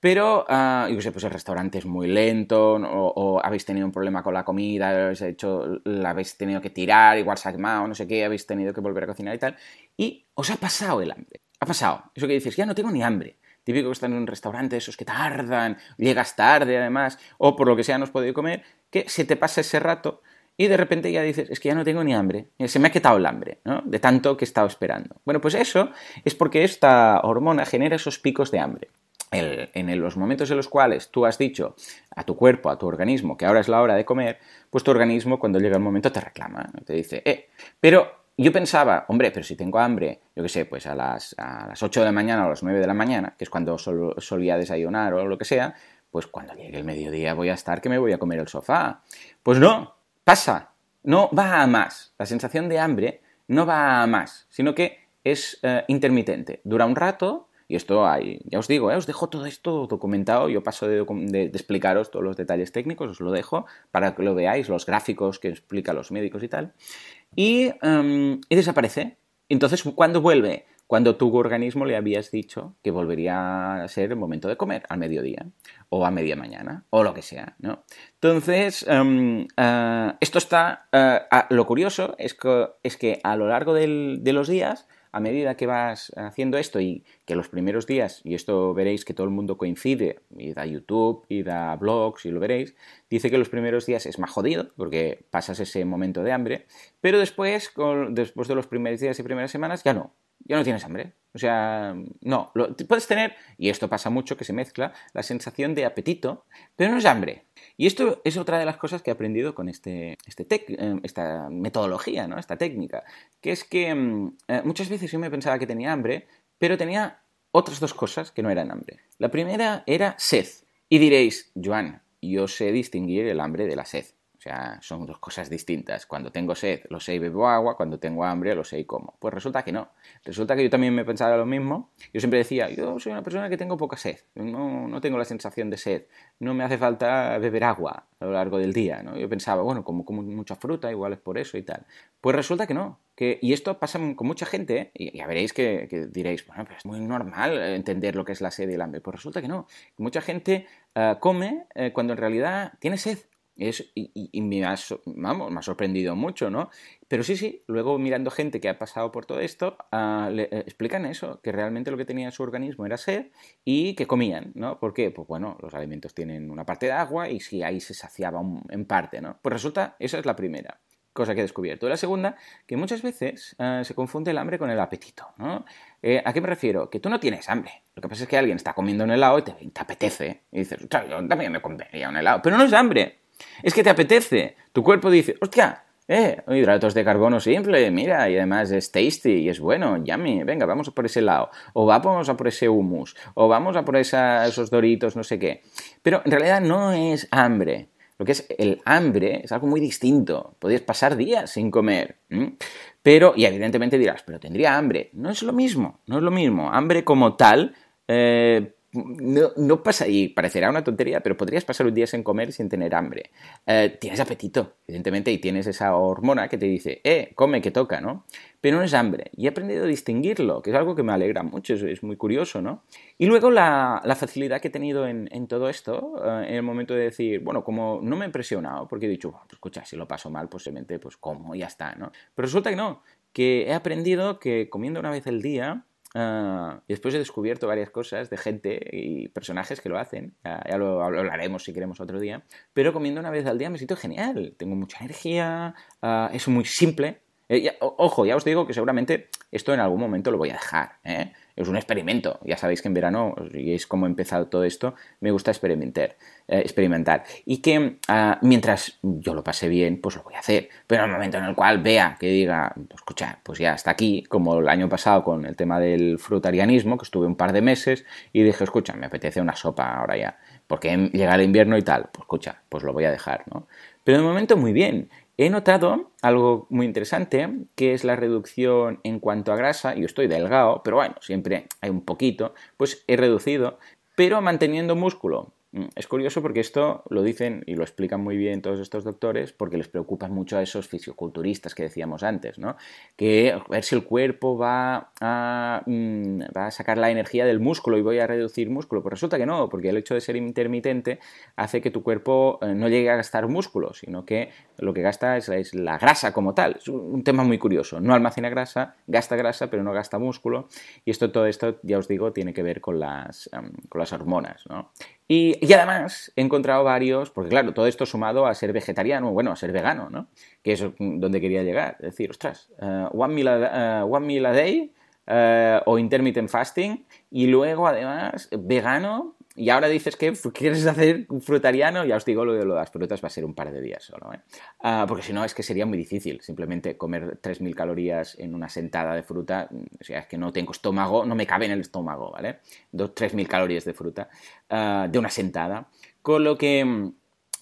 pero, uh, yo sé, pues el restaurante es muy lento o, habéis tenido un problema con la comida, habéis hecho, la habéis tenido que tirar, igual se ha quemado, no sé qué, habéis tenido que volver a cocinar y tal, y os ha pasado el hambre. Ha pasado. Eso que dices, ya no tengo ni hambre. Típico que están en un restaurante, esos que tardan, llegas tarde además, o por lo que sea no has podido comer, que se te pasa ese rato y de repente ya dices, es que ya no tengo ni hambre, se me ha quitado el hambre, ¿no? De tanto que he estado esperando. Bueno, pues eso es porque esta hormona genera esos picos de hambre. en los momentos en los cuales tú has dicho a tu cuerpo, a tu organismo, que ahora es la hora de comer, pues tu organismo cuando llega el momento te reclama, te dice, eh, pero yo pensaba, hombre, pero si tengo hambre, yo qué sé, pues a las, a las 8 de la mañana o a las 9 de la mañana, que es cuando solía desayunar o lo que sea, pues cuando llegue el mediodía voy a estar que me voy a comer el sofá. Pues no, pasa, no va a más. La sensación de hambre no va a más, sino que es eh, intermitente. Dura un rato, y esto hay, ya os digo, eh, os dejo todo esto documentado, yo paso de, explicaros todos los detalles técnicos, os lo dejo para que lo veáis, los gráficos que explican los médicos y tal, y, em, y desaparece. Entonces, ¿cuándo vuelve? Cuando tu organismo le habías dicho que volvería a ser el momento de comer al mediodía o a media mañana o lo que sea, ¿no? Entonces, em, eh, esto está... Eh, lo curioso es que, es que a lo largo de los días a medida que vas haciendo esto y que los primeros días, y esto veréis que todo el mundo coincide, y da YouTube, y da blogs, y lo veréis, dice que los primeros días es más jodido, porque pasas ese momento de hambre, pero después, después de los primeros días y primeras semanas, ya no, ya no tienes hambre. O sea, no, lo, puedes tener, y esto pasa mucho, que se mezcla, la sensación de apetito, pero no es hambre. Y esto es otra de las cosas que he aprendido con este, este eh, esta metodología, ¿no? esta técnica, que es que mm, eh, muchas veces yo me pensaba que tenía hambre, pero tenía otras dos cosas que no eran hambre. La primera era sed. Y diréis, Joan, yo sé distinguir el hambre de la sed. O sea, son dos cosas distintas. Cuando tengo sed, lo sé y bebo agua. Cuando tengo hambre, lo sé y como. Pues resulta que no. Resulta que yo también me pensaba lo mismo. Yo siempre decía, yo soy una persona que tengo poca sed. No, no tengo la sensación de sed. No me hace falta beber agua a lo largo del día. ¿no? Yo pensaba, bueno, como como mucha fruta, igual es por eso y tal. Pues resulta que no. Que, y esto pasa con mucha gente, y ya veréis que, diréis, bueno, pero es muy normal entender lo que es la sed y el hambre. Pues resulta que no. mucha gente eh, come eh, cuando en realidad tiene sed y, me, ha, vamos, me ha sorprendido mucho, ¿no? Pero sí, sí, luego mirando gente que ha pasado por todo esto, ah, le, eh, explican eso, que realmente lo que tenía en su organismo era sed y que comían, ¿no? ¿Por qué? Pues bueno, los alimentos tienen una parte de agua y si ahí se saciaba en parte, ¿no? Pues resulta, esa es la primera cosa que he descubierto. La segunda, que muchas veces ah, se confunde el hambre con el apetito, ¿no? Eh, ¿A qué me refiero? Que tú no tienes hambre. Lo que pasa es que alguien está comiendo un helado y te, te apetece. Y dices, yo también me comería un helado. Pero no es hambre. Es que te apetece. Tu cuerpo dice, hostia, eh, hidratos de carbono simple, mira, y además es tasty y es bueno, yummy, venga, vamos a por ese lado, o vamos a por ese hummus, o vamos a por esos doritos, no sé qué. Pero en realidad no es hambre. Lo que es el hambre es algo muy distinto. Podrías pasar días sin comer. Pero, y evidentemente dirás, pero tendría hambre. No es lo mismo, no es lo mismo. Hambre como tal, eh, no, no, pasa, y parecerá una tontería, pero podrías pasar un día sin comer sin tener hambre. Eh, tienes apetito, evidentemente, y tienes esa hormona que te dice, eh, come, que toca, ¿no? Pero no es hambre. Y he aprendido a distinguirlo, que es algo que me alegra mucho, es, muy curioso, ¿no? Y luego la, facilidad que he tenido en, todo esto, eh, en el momento de decir, bueno, como no me he presionado, porque he dicho, pues escucha, si lo paso mal, posiblemente, pues como, ya está, ¿no? Pero resulta que no, que he aprendido que comiendo una vez al día, Ah, después he descubierto varias cosas de gente y personajes que lo hacen. ya lo hablaremos si queremos otro día. Pero comiendo una vez al día me siento genial. Tengo mucha energía. Uh, es muy simple. Eh, ojo, ya os digo que seguramente esto en algún momento lo voy a dejar. ¿eh? Es un experimento. Ya sabéis que en verano, y es como he empezado todo esto, me gusta experimentar. Eh, experimentar. Y que ah, mientras yo lo pase bien, pues lo voy a hacer. Pero en el momento en el cual vea que diga, pues escucha, pues ya está aquí, como el año pasado con el tema del frutarianismo, que estuve un par de meses y dije, escucha, me apetece una sopa ahora ya. Porque llega el invierno y tal. Pues escucha, pues lo voy a dejar, ¿no? Pero de momento muy bien. He notado algo muy interesante, que es la reducción en cuanto a grasa. Yo estoy delgado, pero bueno, siempre hay un poquito. Pues he reducido, pero manteniendo músculo. Mm, es curioso porque esto lo dicen y lo explican muy bien todos estos doctores porque les preocupan mucho a esos fisioculturistas que decíamos antes, ¿no? Que a ver si el cuerpo va a, mm, va a sacar la energía del músculo y voy a reducir músculo. Pues resulta que no, porque el hecho de ser intermitente hace que tu cuerpo eh, no llegue a gastar músculo, sino que lo que gasta es, la grasa como tal. Es un tema muy curioso. No almacena grasa, gasta grasa, pero no gasta músculo. Y esto, todo esto, ya os digo, tiene que ver con las, em, con las hormonas, ¿no? Y, además he encontrado varios, porque claro, todo esto sumado a ser vegetariano, bueno, a ser vegano, ¿no? Que es donde quería llegar. Es decir, ostras, uh, one, meal a, uh, one, meal a, day uh, o intermittent fasting y luego además vegano y ahora dices que quieres hacer un frutariano, ya os digo, lo de, las frutas va a ser un par de días solo, ¿eh? Ah, porque si no es que sería muy difícil simplemente comer 3.000 calorías en una sentada de fruta, o sea, es que no tengo estómago, no me cabe en el estómago, ¿vale? 3.000 calorías de fruta ah, de una sentada, con lo que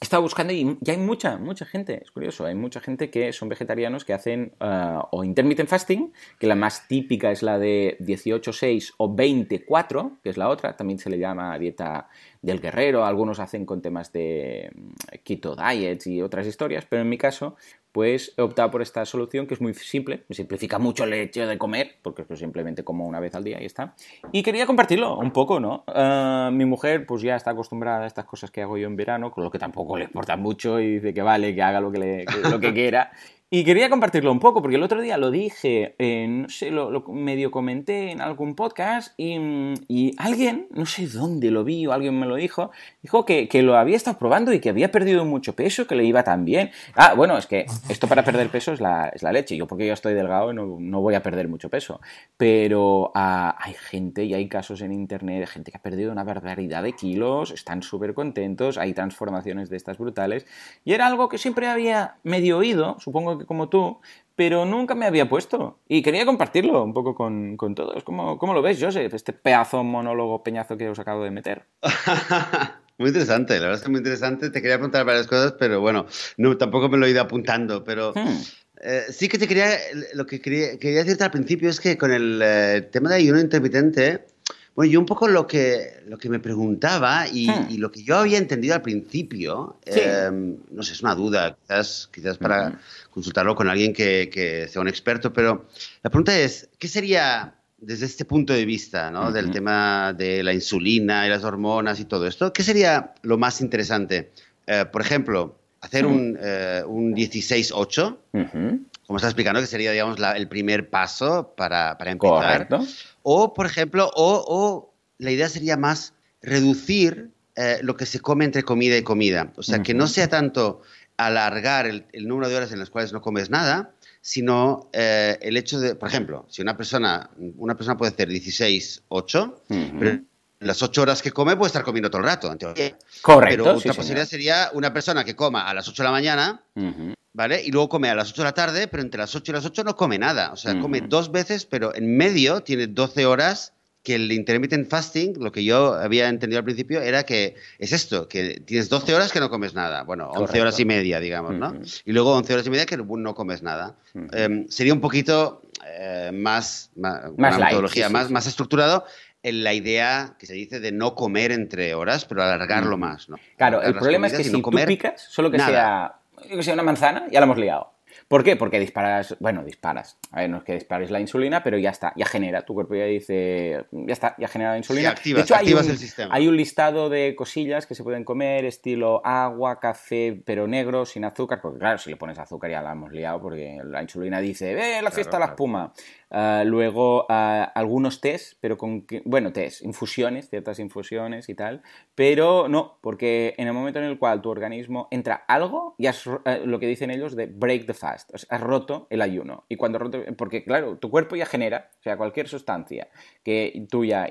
estado buscando y ya hay mucha, mucha gente, es curioso, hay mucha gente que son vegetarianos que hacen uh, o intermittent fasting, que la más típica es la de 18-6 o 24, que es la otra, también se le llama dieta del guerrero, algunos hacen con temas de mm, keto diets y otras historias, pero en mi caso, pues he optado por esta solución que es muy simple, me simplifica mucho el hecho de comer, porque es simplemente como una vez al día y está. Y quería compartirlo un poco, ¿no? Ah, mi mujer pues ya está acostumbrada a estas cosas que hago yo en verano, con lo que tampoco le importa mucho y dice que vale, que haga lo que, le, lo que quiera. Y quería compartirlo un poco, porque el otro día lo dije, no sé, lo, medio comenté en algún podcast y, alguien, no sé dónde lo vi o alguien me lo dijo, dijo que, que, lo había estado probando y que había perdido mucho peso, que le iba tan bien. Ah, bueno, es que esto para perder peso es la, es la leche. Yo porque yo estoy delgado no, no voy a perder mucho peso. Pero ah, hay gente y hay casos en internet de gente que ha perdido una barbaridad de kilos, están súper contentos, hay transformaciones de estas brutales. Y era algo que siempre había medio oído, supongo como tú, pero nunca me había puesto. Y quería compartirlo un poco con, todos. ¿Cómo, ¿Cómo, lo ves, Joseph, este pedazo monólogo peñazo que os acabo de meter? muy interesante, la verdad es que muy interesante. Te quería preguntar varias cosas, pero bueno, no, tampoco me lo he ido apuntando, pero... Hmm. Eh, sí que te quería, lo que quería, quería, decirte al principio es que con el eh, tema de ayuno intermitente, bueno, yo un poco lo que, lo que me preguntaba y, hmm. lo que yo había entendido al principio, em, no sé, es una duda, quizás, quizás para consultarlo con alguien que, sea un experto, pero la pregunta es, ¿qué sería desde este punto de vista, ¿no? del tema de la insulina y las hormonas y todo esto, ¿qué sería lo más interesante? Eh, por ejemplo, hacer un, eh, un 16-8, como está explicando, que sería, digamos, el primer paso para, para empezar. Correcto. O, por ejemplo, o, la idea sería más reducir eh, lo que se come entre comida y comida. O sea, que no sea tanto alargar el, número de horas en las cuales no comes nada, sino eh, el hecho de, por ejemplo, si una persona, una persona puede hacer 16, 8, pero las 8 horas que come puede estar comiendo todo el rato, Correcto. Pero otra posibilidad sería una persona que coma a las 8 de la mañana, ¿vale? Y luego come a las 8 de la tarde, pero entre las 8 y las 8 no come nada. O sea, come dos veces, pero en medio tiene 12 horas que el intermittent fasting, lo que yo había entendido al principio, era que es esto, que tienes 12 horas que no comes nada. Bueno, 11 horas y media, digamos, ¿no? Y luego 11 horas y media que no comes nada. Em, sería un poquito eh, más, más, más metodología más, más estructurado en la idea que se dice de no comer entre horas, pero alargarlo más, ¿no? Claro, el problema es que si no tú picas, solo que sea, que sea una manzana, ya la hemos liado. ¿Por qué? Porque disparas, bueno, disparas. A ver, no es que dispares la insulina, pero ya está, ya genera. Tu cuerpo ya dice, ya está, ya genera la insulina. de hecho, hay un, el sistema. Hay un listado de cosillas que se pueden comer, estilo agua, café, pero negro, sin azúcar. Porque claro, si le pones azúcar ya la hemos liado, porque la insulina dice, ¡eh, la fiesta de la espuma! Ah, luego ah, algunos test, pero con, bueno, test, infusiones, ciertas infusiones y tal, pero no, porque en el momento en el cual tu organismo entra algo, ya es eh, lo que dicen ellos de break the fast, has roto el ayuno. Y cuando roto, porque claro, tu cuerpo ya genera, o sea, cualquier sustancia que tú ya,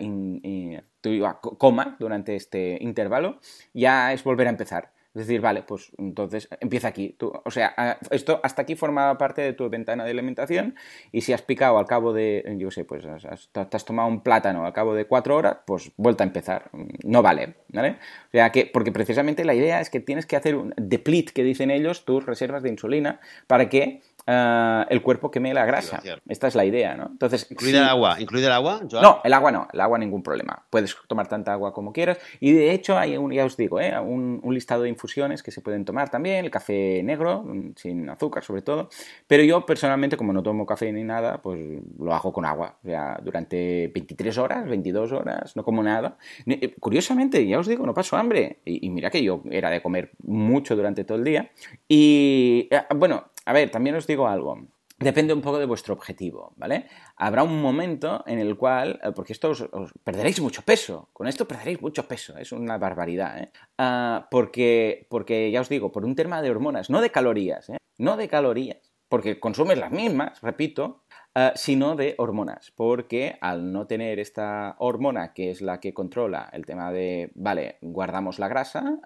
tú ya coma durante este intervalo, ya es volver a empezar. Es decir, vale, pues entonces empieza aquí. Tú, o sea, esto hasta aquí formaba parte de tu ventana de alimentación y si has picado al cabo de, yo sé, pues te has tomado un plátano al cabo de cuatro horas, pues vuelta a empezar. No vale, ¿vale? O sea, que, porque precisamente la idea es que tienes que hacer un deplete, que dicen ellos, tus reservas de insulina para que Ah, el cuerpo queme la grasa. Esta es la idea, ¿no? Entonces, ¿Incluida el agua? ¿Incluye el agua? No, el agua no, el agua ningún problema. Puedes tomar tanta agua como quieras. Y de hecho hay, un, ya os digo, ¿eh? un, listado de infusiones que se pueden tomar también, el café negro, mm, sin azúcar sobre todo. Pero yo personalmente, como no tomo café ni nada, pues lo hago con agua. O sea, durante 23 horas, 22 horas, no como nada. Eh, curiosamente, ya os digo, no paso hambre. Y, y mira que yo era de comer mucho durante todo el día. Y eh, bueno, a ver, también os digo algo. Depende un poco de vuestro objetivo, ¿vale? Habrá un momento en el cual, eh, porque esto os, perderéis mucho peso, con esto perderéis mucho peso, es una barbaridad, ¿eh? Ah, porque, porque ya os digo, por un tema de hormonas, no de calorías, ¿eh? No de calorías, porque consumes las mismas, repito, eh, sino de hormonas, porque al no tener esta hormona que es la que controla el tema de, vale, guardamos la grasa,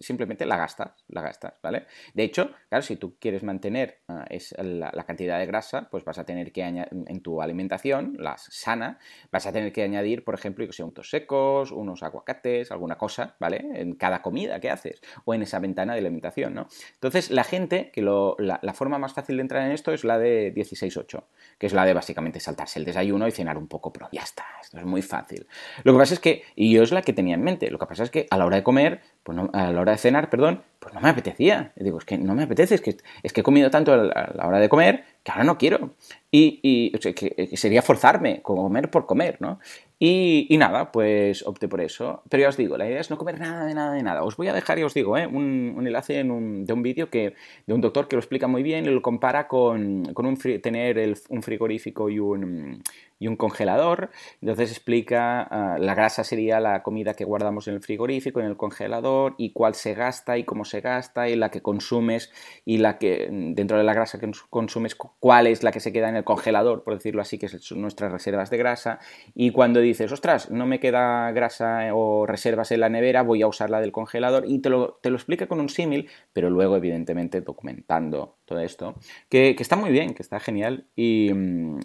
simplemente la gastas, la gastas, ¿vale? De hecho, claro, si tú quieres mantener eh, es la, cantidad de grasa, pues vas a tener que añadir en tu alimentación, la sana, vas a tener que añadir, por ejemplo, que sea unos secos, unos aguacates, alguna cosa, ¿vale? En cada comida que haces o en esa ventana de alimentación, ¿no? Entonces, la gente, que la, la forma más fácil de entrar en esto es la de 16-8. Que es la de básicamente saltarse el desayuno y cenar un poco, pero ya está, esto es muy fácil. Lo que pasa es que, y yo es la que tenía en mente, lo que pasa es que a la hora de comer, pues a la hora de cenar, perdón, pues no me apetecía. digo, es que no me apetece, es que, es que he comido tanto a la hora de comer que ahora no quiero. Y, que, sería forzarme, comer por comer, ¿no? Y, nada, pues opté por eso. Pero ya os digo, la idea es no comer nada de nada de nada. Os voy a dejar, ya os digo, ¿eh? un, enlace de un vídeo que, de un doctor que lo explica muy bien y lo compara con, un tener un frigorífico y un, y un congelador. Entonces explica, ah, la grasa sería la comida que guardamos en el frigorífico, en el congelador, y cuál se gasta y cómo se gasta, y la que consumes, y la que dentro de la grasa que consumes, cuál es la que se queda en el congelador, por decirlo así, que son nuestras reservas de grasa. Y cuando dices, ostras, no me queda grasa o reservas en la nevera, voy a usar la del congelador, y te lo, te lo explica con un símil, pero luego, evidentemente, documentando todo esto, que, está muy bien, que está genial. Y,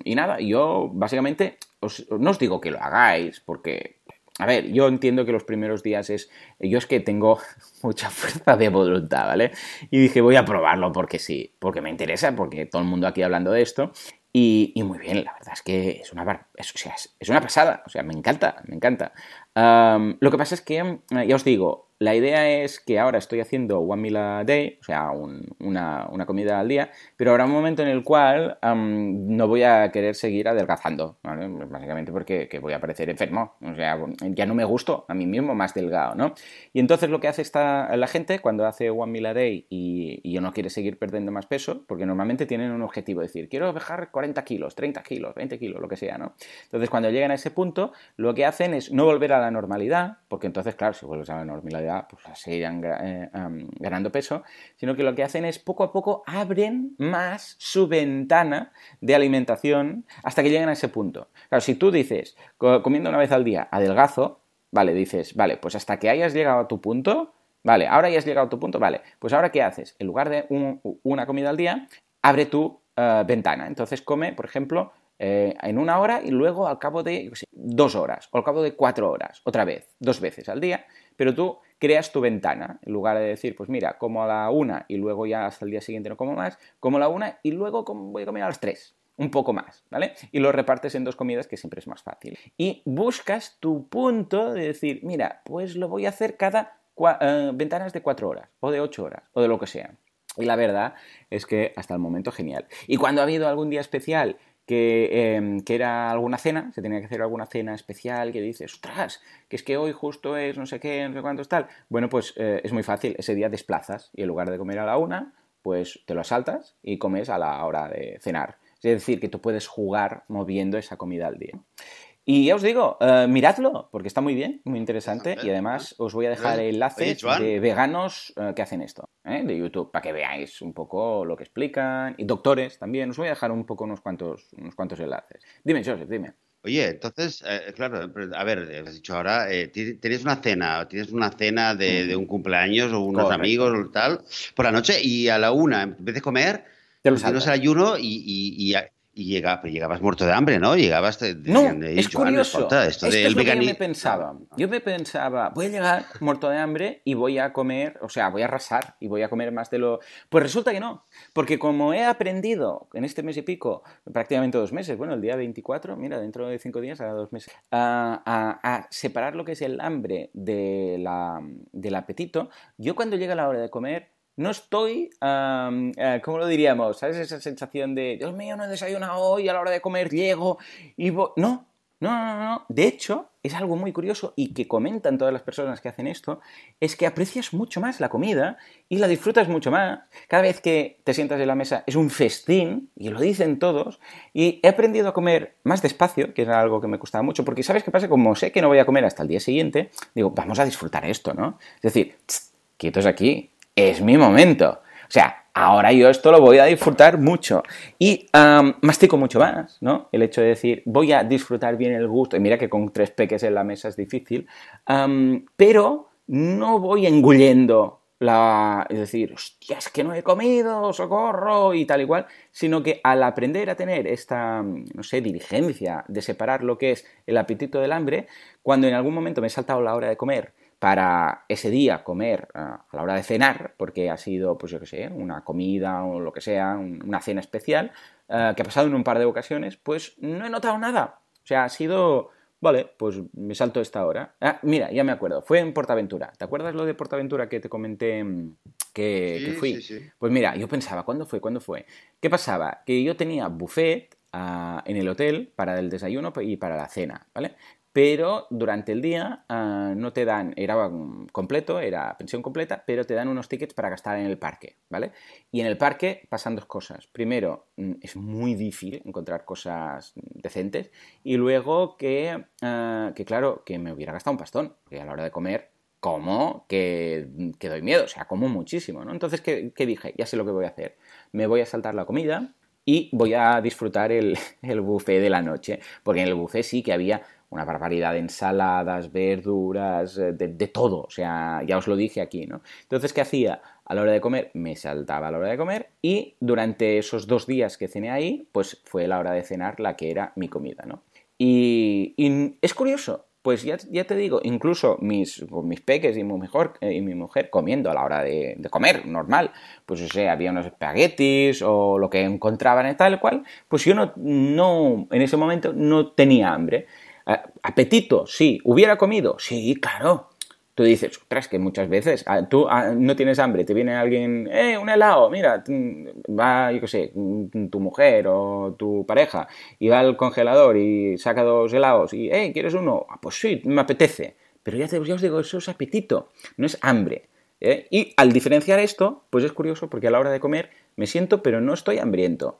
y nada, yo básicamente no os digo que lo hagáis, porque a ver, yo entiendo que los primeros días es. Yo es que tengo mucha fuerza de voluntad, ¿vale? Y dije, voy a probarlo porque sí, porque me interesa, porque todo el mundo aquí hablando de esto. Y, muy bien, la verdad es que es una, es, es, una pasada, o sea, me encanta, me encanta. lo que pasa es que, ya os digo, la idea es que ahora estoy haciendo one meal a day, o sea, una, comida al día, pero habrá un momento en el cual no voy a querer seguir adelgazando, ¿vale? básicamente porque voy a parecer enfermo, o sea, ya no me gusto a mí mismo más delgado, ¿no? Y entonces lo que hace esta, la gente cuando hace one meal a day y, y no quiere seguir perdiendo más peso, porque normalmente tienen un objetivo, decir, quiero bajar 40 kilos, 30 kilos, 20 kilos, lo que sea, ¿no? Entonces cuando llegan a ese punto, lo que hacen es no volver a la normalidad, porque entonces, claro, si vuelves a la normalidad, pues seguirán eh, ganando peso, sino que lo que hacen es poco a poco abren más su ventana de alimentación hasta que lleguen a ese punto. Claro, si tú dices, comiendo una vez al día, adelgazo, vale, dices, vale, pues hasta que hayas llegado a tu punto, vale, ahora ya has llegado a tu punto, vale, pues ahora ¿qué haces? En lugar de una comida al día, abre tu eh, ventana. Entonces come, por ejemplo, eh, en una hora y luego al cabo de dos horas o al cabo de cuatro horas, otra vez, dos veces al día, pero tú creas tu ventana, en lugar de decir, pues mira, como a la una y luego ya hasta el día siguiente no como más, como a la una y luego voy a comer a las tres, un poco más, ¿vale? Y lo repartes en dos comidas que siempre es más fácil. Y buscas tu punto de decir, mira, pues lo voy a hacer cada eh, ventanas de cuatro horas o de ocho horas o de lo que sea. Y la verdad es que hasta el momento genial. Y cuando ha habido algún día especial Em, que, era alguna cena, se tenía que hacer alguna cena especial, que dices, ostras, que es que hoy justo es no sé qué, no sé cuántos tal. Bueno, pues eh, es muy fácil, ese día desplazas y en lugar de comer a la una, pues te lo saltas y comes a la hora de cenar. Es decir, que tú puedes jugar moviendo esa comida al día. Y ya os digo, eh, miradlo, porque está muy bien, muy interesante. Y además os voy a dejar enlaces de veganos eh, que hacen esto, ¿eh? de YouTube, para que veáis un poco lo que explican. Y doctores también. Os voy a dejar un poco unos cuantos, unos cuantos enlaces. Dime, Joseph, dime. Oye, entonces, claro, a ver, has dicho ahora, tienes una cena, tienes una cena de, un cumpleaños o unos amigos o tal, por la noche y a la una, en vez de comer, te lo el ayuno y, y llega, pues llegabas muerto de hambre, ¿no? Llegabas de, no, es curioso. esto, del yo me pensaba. Yo me pensaba, voy a llegar muerto de hambre y voy a comer, o sea, voy a arrasar y voy a comer más de lo... Pues resulta que no, porque como he aprendido en este mes y pico, prácticamente dos meses, bueno, el día 24, mira, dentro de cinco días, hará dos meses, a, a, separar lo que es el hambre de la, del apetito, yo cuando llega la hora de comer no estoy, eh, ¿cómo lo diríamos? ¿Sabes esa sensación de, Dios mío, no he desayunado hoy, a la hora de comer llego y No, no, no, no. De hecho, es algo muy curioso y que comentan todas las personas que hacen esto, es que aprecias mucho más la comida y la disfrutas mucho más. Cada vez que te sientas en la mesa es un festín, y lo dicen todos, y he aprendido a comer más despacio, que era algo que me costaba mucho, porque ¿sabes qué pasa? Como sé que no voy a comer hasta el día siguiente, digo, vamos a disfrutar esto, ¿no? Es decir, quietos aquí, es mi momento. O sea, ahora yo esto lo voy a disfrutar mucho. Y mastico mucho más, ¿no? El hecho de decir, voy a disfrutar bien el gusto. Y mira que con tres peques en la mesa es difícil. pero no voy engullendo la, es decir, hostia, es que no he comido, socorro y tal igual, sino que al aprender a tener esta, no sé, diligencia de separar lo que es el apetito del hambre, cuando en algún momento me he saltado la hora de comer para ese día comer a la hora de cenar, porque ha sido, pues yo qué sé, una comida o lo que sea, una cena especial, eh, que ha pasado en un par de ocasiones, pues no he notado nada. O sea, ha sido, vale, pues me salto esta hora. Ah, mira, ya me acuerdo, fue en Portaventura. ¿Te acuerdas lo de Portaventura que te comenté mm, que, fui? Pues mira, yo pensaba, ¿cuándo fue? ¿Cuándo fue? ¿Qué pasaba? Que yo tenía buffet ah, en el hotel para el desayuno y para la cena, ¿vale? Pero durante el día ah, no te dan, era completo, era pensión completa, pero te dan unos tickets para gastar en el parque, ¿vale? Y en el parque pasan dos cosas. Primero, mm, es muy difícil encontrar cosas decentes y luego que, ah, que claro, que me hubiera gastado un pastón, que a la hora de comer como que, que, doy miedo, o sea, como muchísimo, ¿no? Entonces, ¿qué, dije? Ya sé lo que voy a hacer. Me voy a saltar la comida y voy a disfrutar el, el buffet de la noche, porque en el buffet sí que había una barbaridad de ensaladas, verduras, eh, de, todo. O sea, ya os lo dije aquí, ¿no? Entonces, ¿qué hacía? A la hora de comer, me saltaba a la hora de comer y durante esos dos días que cené ahí, pues fue la hora de cenar la que era mi comida, ¿no? Y, es curioso, pues ya, ya, te digo, incluso mis, mis peques y mi, mejor, eh, y mi mujer comiendo a la hora de, comer, normal, pues o sea, había unos espaguetis o lo que encontraban y tal cual, pues yo no, no, en ese momento no tenía hambre. ¿Apetito? Sí. ¿Hubiera comido? Sí, claro. Tú dices, ostras, que muchas veces ah, tú ah, no tienes hambre, te viene alguien, eh, un helado, mira, va, yo qué sé, tu mujer o tu pareja y va al congelador y saca dos helados y, eh, ¿quieres uno? Ah, pues sí, me apetece. Pero ya, ya os digo, eso es apetito, no es hambre. ¿eh? Y al diferenciar esto, pues es curioso porque a la hora de comer me siento, pero no estoy hambriento.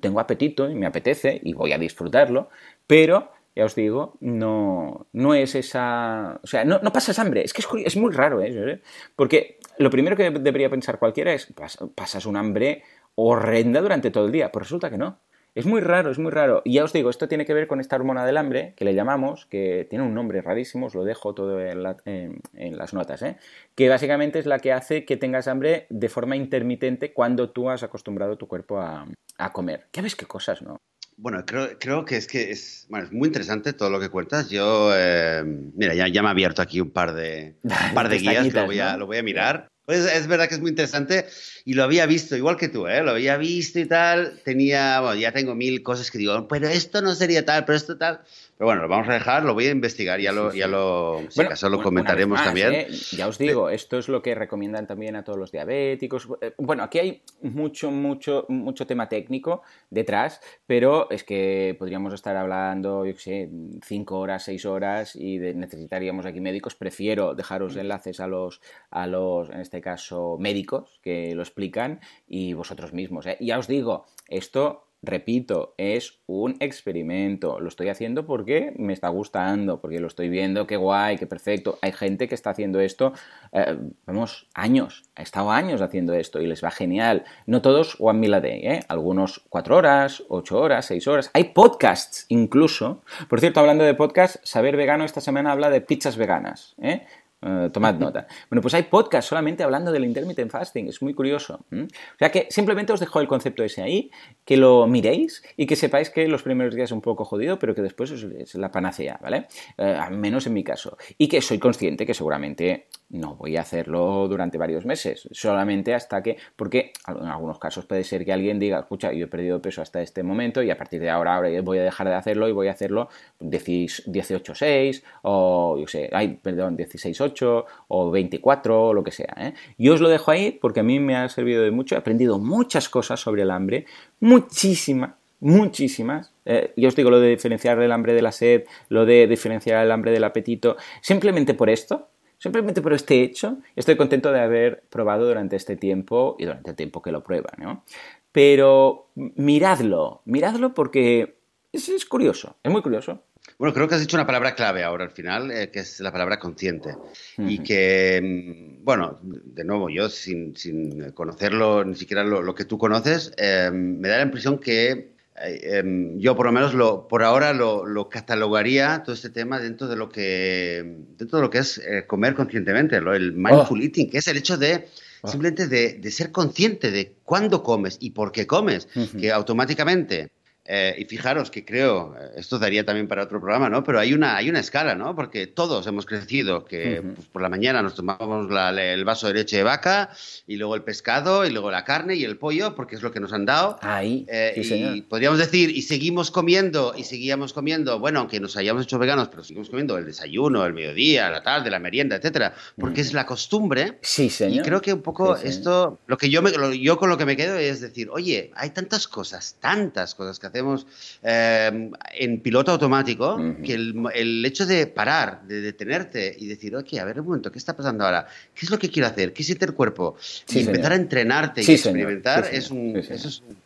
Tengo apetito y me apetece y voy a disfrutarlo, pero ya os digo, no, no es esa... O sea, no, no pasas hambre. Es que es, muy raro, ¿eh? Porque lo primero que debería pensar cualquiera es, pasas un hambre horrenda durante todo el día. Pues resulta que no. Es muy raro, es muy raro. Y ya os digo, esto tiene que ver con esta hormona del hambre, que le llamamos, que tiene un nombre rarísimo, os lo dejo todo en, las notas, ¿eh? que básicamente es la que hace que tengas hambre de forma intermitente cuando tú has acostumbrado tu cuerpo a, a comer. ¿Qué ves qué cosas, no? Bueno, creo, creo, que es que es, bueno, es muy interesante todo lo que cuentas. Yo, eh, mira, ya, ya me ha abierto aquí un par de, par de guías que lo voy, a, lo voy a mirar. Pues es verdad que es muy interesante y lo había visto, igual que tú, ¿eh? lo había visto y tal. Tenía, bueno, ya tengo mil cosas que digo, pero esto no sería tal, pero esto tal. Pero bueno, lo vamos a dejar, lo voy a investigar, ya lo, ya lo, si acaso lo comentaremos también. ¿eh? Ya os digo, esto es lo que recomiendan también a todos los diabéticos. Eh, bueno, aquí hay mucho, mucho, mucho tema técnico detrás, pero es que podríamos estar hablando, yo qué sé, cinco horas, seis horas y necesitaríamos aquí médicos. Prefiero dejaros enlaces a los, a los, en este caso, médicos que lo explican y vosotros mismos. ¿eh? Ya os digo, esto Repito, es un experimento. Lo estoy haciendo porque me está gustando, porque lo estoy viendo, qué guay, qué perfecto. Hay gente que está haciendo esto, eh, vamos, años, ha estado años haciendo esto y les va genial. No todos one meal a day, ¿eh? algunos cuatro horas, ocho horas, seis horas. Hay podcasts incluso. Por cierto, hablando de podcasts, Saber Vegano esta semana habla de pizzas veganas. ¿eh? Eh, tomad nota. Bueno, pues hay podcast solamente hablando del intermittent fasting, es muy curioso. O sea que simplemente os dejo el concepto ese ahí, que lo miréis y que sepáis que los primeros días es un poco jodido, pero que después es, la panacea, ¿vale? Eh, al menos en mi caso. Y que soy consciente que seguramente no voy a hacerlo durante varios meses, solamente hasta que, porque en algunos casos puede ser que alguien diga, escucha, yo he perdido peso hasta este momento y a partir de ahora, ahora voy a dejar de hacerlo y voy a hacerlo 18-6 o, yo sé, ay, perdón, 16-8 o 24 o lo que sea. ¿eh? Yo os lo dejo ahí porque a mí me ha servido de mucho, he aprendido muchas cosas sobre el hambre, muchísimas, muchísimas. Eh, yo os digo lo de diferenciar el hambre de la sed, lo de diferenciar el hambre del apetito, simplemente por esto, Simplemente por este hecho, estoy contento de haber probado durante este tiempo y durante el tiempo que lo prueba, ¿no? Pero miradlo, miradlo porque es, curioso, es muy curioso. Bueno, creo que has dicho una palabra clave ahora al final, eh, que es la palabra consciente. Y que, mm, bueno, de nuevo, yo sin, conocerlo, ni siquiera lo, que tú conoces, eh, me da la impresión que Em, yo por lo menos lo, por ahora lo, catalogaría todo este tema dentro de lo que, dentro de lo que es eh, comer conscientemente, el mindful oh. eating, que es el hecho de oh. simplemente de, ser consciente de cuándo comes y por qué comes, que automáticamente Eh, y fijaros que creo, eh, esto daría también para otro programa, ¿no? Pero hay una, hay una escala, ¿no? Porque todos hemos crecido que pues, por la mañana nos tomamos el vaso de leche de vaca y luego el pescado y luego la carne y el pollo, porque es lo que nos han dado. Ahí. Eh, y podríamos decir, y seguimos comiendo, y seguíamos comiendo, bueno, aunque nos hayamos hecho veganos, pero seguimos comiendo el desayuno, el mediodía, la tarde, la merienda, etcétera, porque es la costumbre. Sí, señor. Y creo que un poco esto, lo que yo, me, yo con lo que me quedo es decir, oye, hay tantas cosas, tantas cosas que hacemos eh, en piloto automático, que el, hecho de parar, de detenerte y decir, ok, a ver un momento, ¿qué está pasando ahora? ¿Qué es lo que quiero hacer? ¿Qué siente el cuerpo? y empezar a entrenarte y experimentar, es un, eso es un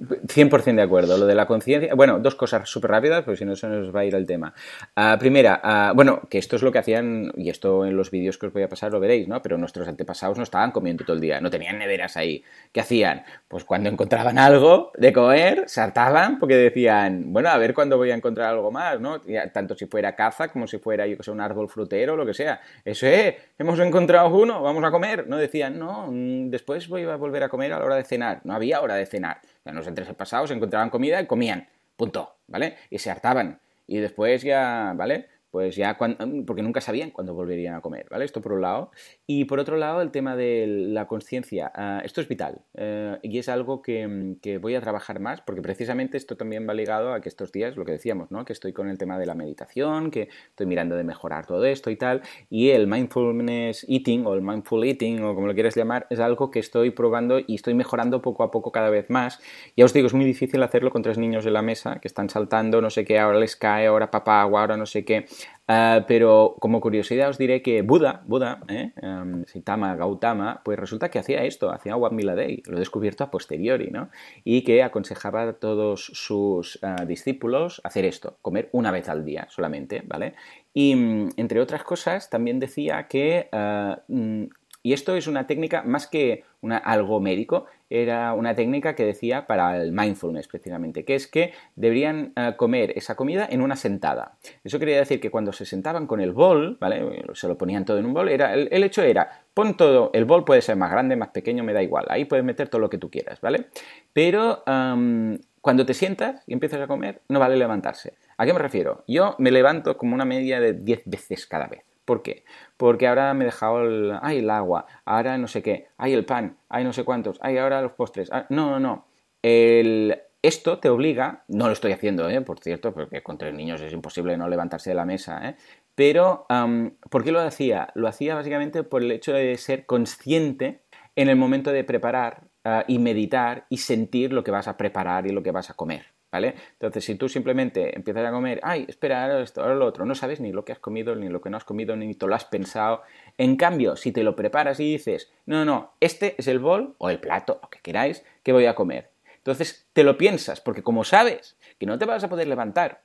100% de acuerdo. Lo de la conciencia. Bueno, dos cosas súper rápidas, porque si no se nos va a ir el tema. Uh, primera, uh, bueno, que esto es lo que hacían, y esto en los vídeos que os voy a pasar lo veréis, ¿no? Pero nuestros antepasados no estaban comiendo todo el día, no tenían neveras ahí. ¿Qué hacían? Pues cuando encontraban algo de comer, saltaban porque decían, bueno, a ver cuándo voy a encontrar algo más, ¿no? Tanto si fuera caza como si fuera, yo que sé, un árbol frutero, lo que sea. Eso es, hemos encontrado uno, vamos a comer. No decían, no, mm, después voy a volver a comer a la hora de cenar. No había hora de cenar en los antepasados encontraban comida y comían, punto, ¿vale? Y se hartaban. Y después ya, ¿vale? Pues ya porque nunca sabían cuándo volverían a comer, ¿vale? Esto por un lado. Y por otro lado, el tema de la conciencia. Ah, esto es vital eh, y es algo que, voy a trabajar más porque precisamente esto también va ligado a que estos días, lo que decíamos, ¿no? Que estoy con el tema de la meditación, que estoy mirando de mejorar todo esto y tal. Y el mindfulness eating o el mindful eating o como lo quieras llamar es algo que estoy probando y estoy mejorando poco a poco cada vez más. Ya os digo, es muy difícil hacerlo con tres niños en la mesa que están saltando, no sé qué, ahora les cae, ahora papá agua, ahora no sé qué. Ah, pero como curiosidad os diré que Buda, Buda, ¿eh? um, Sitama Gautama, pues resulta que hacía esto, hacía One Meal a Day, lo he descubierto a posteriori, ¿no? Y que aconsejaba a todos sus ah, discípulos hacer esto, comer una vez al día solamente, ¿vale? Y mm, entre otras cosas también decía que ah, mm, y esto es una técnica más que una, algo médico, era una técnica que decía para el mindfulness precisamente, que es que deberían eh, comer esa comida en una sentada. Eso quería decir que cuando se sentaban con el bol, ¿vale? Se lo ponían todo en un bol, era, el, hecho era, pon todo, el bol puede ser más grande, más pequeño, me da igual, ahí puedes meter todo lo que tú quieras, ¿vale? Pero cuando te sientas y empiezas a comer, no vale levantarse. ¿A qué me refiero? Yo me levanto como una media de 10 veces cada vez. ¿Por qué? Porque ahora me he dejado el, ay, el agua, ahora no sé qué, hay el pan, hay no sé cuántos, hay ahora los postres. Ah, no, no, no. El, esto te obliga, no lo estoy haciendo, ¿eh? por cierto, porque con tres niños es imposible no levantarse de la mesa, ¿eh? pero ¿por qué lo hacía? Lo hacía básicamente por el hecho de ser consciente en el momento de preparar ah, y meditar y sentir lo que vas a preparar y lo que vas a comer. Entonces, si tú simplemente empiezas a comer, ay, espera, ahora esto, ahora lo otro, no sabes ni lo que has comido, ni lo que no has comido, ni te lo has pensado. En cambio, si te lo preparas y dices, no, no, este es el bol o el plato, lo que queráis, que voy a comer. Entonces, te lo piensas, porque como sabes que no te vas a poder levantar,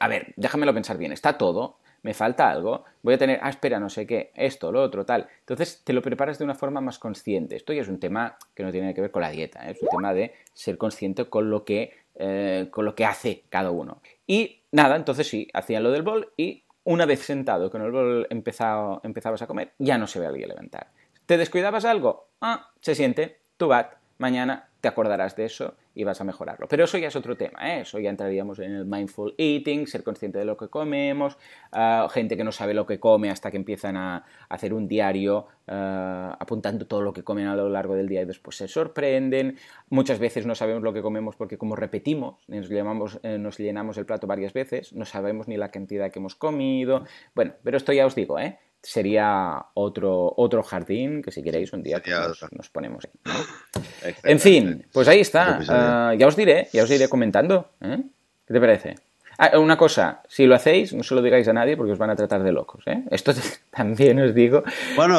a ver, déjamelo pensar bien, está todo, me falta algo, voy a tener, ah, espera, no sé qué, esto, lo otro, tal. Entonces te lo preparas de una forma más consciente. Esto ya es un tema que no tiene que ver con la dieta, ¿eh? es un tema de ser consciente con lo que eh, con lo que hace cada uno. Y nada, entonces sí, hacían lo del bol y una vez sentado con el bol empezabas a comer, ya no se ve alguien levantar. ¿Te descuidabas algo? Ah, se siente, tú vas, mañana te acordarás de eso y vas a mejorarlo. Pero eso ya es otro tema, ¿eh? eso ya entraríamos en el mindful eating, ser consciente de lo que comemos, ah, gente que no sabe lo que come hasta que empiezan a hacer un diario ah, apuntando todo lo que comen a lo largo del día y después se sorprenden. Muchas veces no sabemos lo que comemos porque como repetimos, nos, llamamos, eh, nos llenamos el plato varias veces, no sabemos ni la cantidad que hemos comido. Bueno, pero esto ya os digo, ¿eh? Sería otro, otro jardín que si queréis un día pues, nos, ponemos ahí. En fin, pues ahí está. Ah, ya os diré, ya os iré comentando. ¿eh? ¿Qué te parece? Ah, una cosa, si lo hacéis, no se lo digáis a nadie porque os van a tratar de locos. ¿eh? Esto también os digo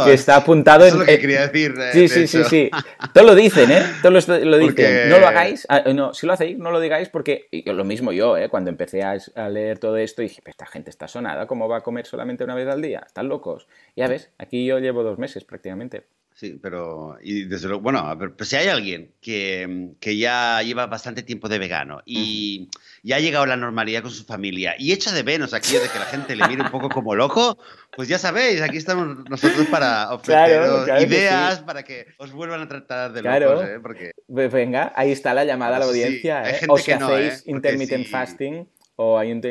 que está apuntado en. Es lo que quería decir. Eh, sí, sí, sí, sí. Todos lo dicen, ¿eh? Todos lo, dicen. No lo hagáis. Ah, no, si lo hacéis, no lo digáis porque. lo mismo yo, ¿eh? Cuando empecé a, leer todo esto, dije, esta gente está sonada, ¿cómo va a comer solamente una vez al día? Están locos. Ya ves, aquí yo llevo dos meses prácticamente. Sí, pero y desde luego, bueno, pero, si hay alguien que, que, ya lleva bastante tiempo de vegano y ya ha llegado a la normalidad con su familia y echa de menos aquí de que la gente le mire un poco como loco, pues ya sabéis, aquí estamos nosotros para ofrecer ideas para que os vuelvan a tratar de locos, ¿eh? Porque... Pues venga, ahí está la llamada a la audiencia. ¿eh? o si hacéis ¿eh? intermittent fasting o hay un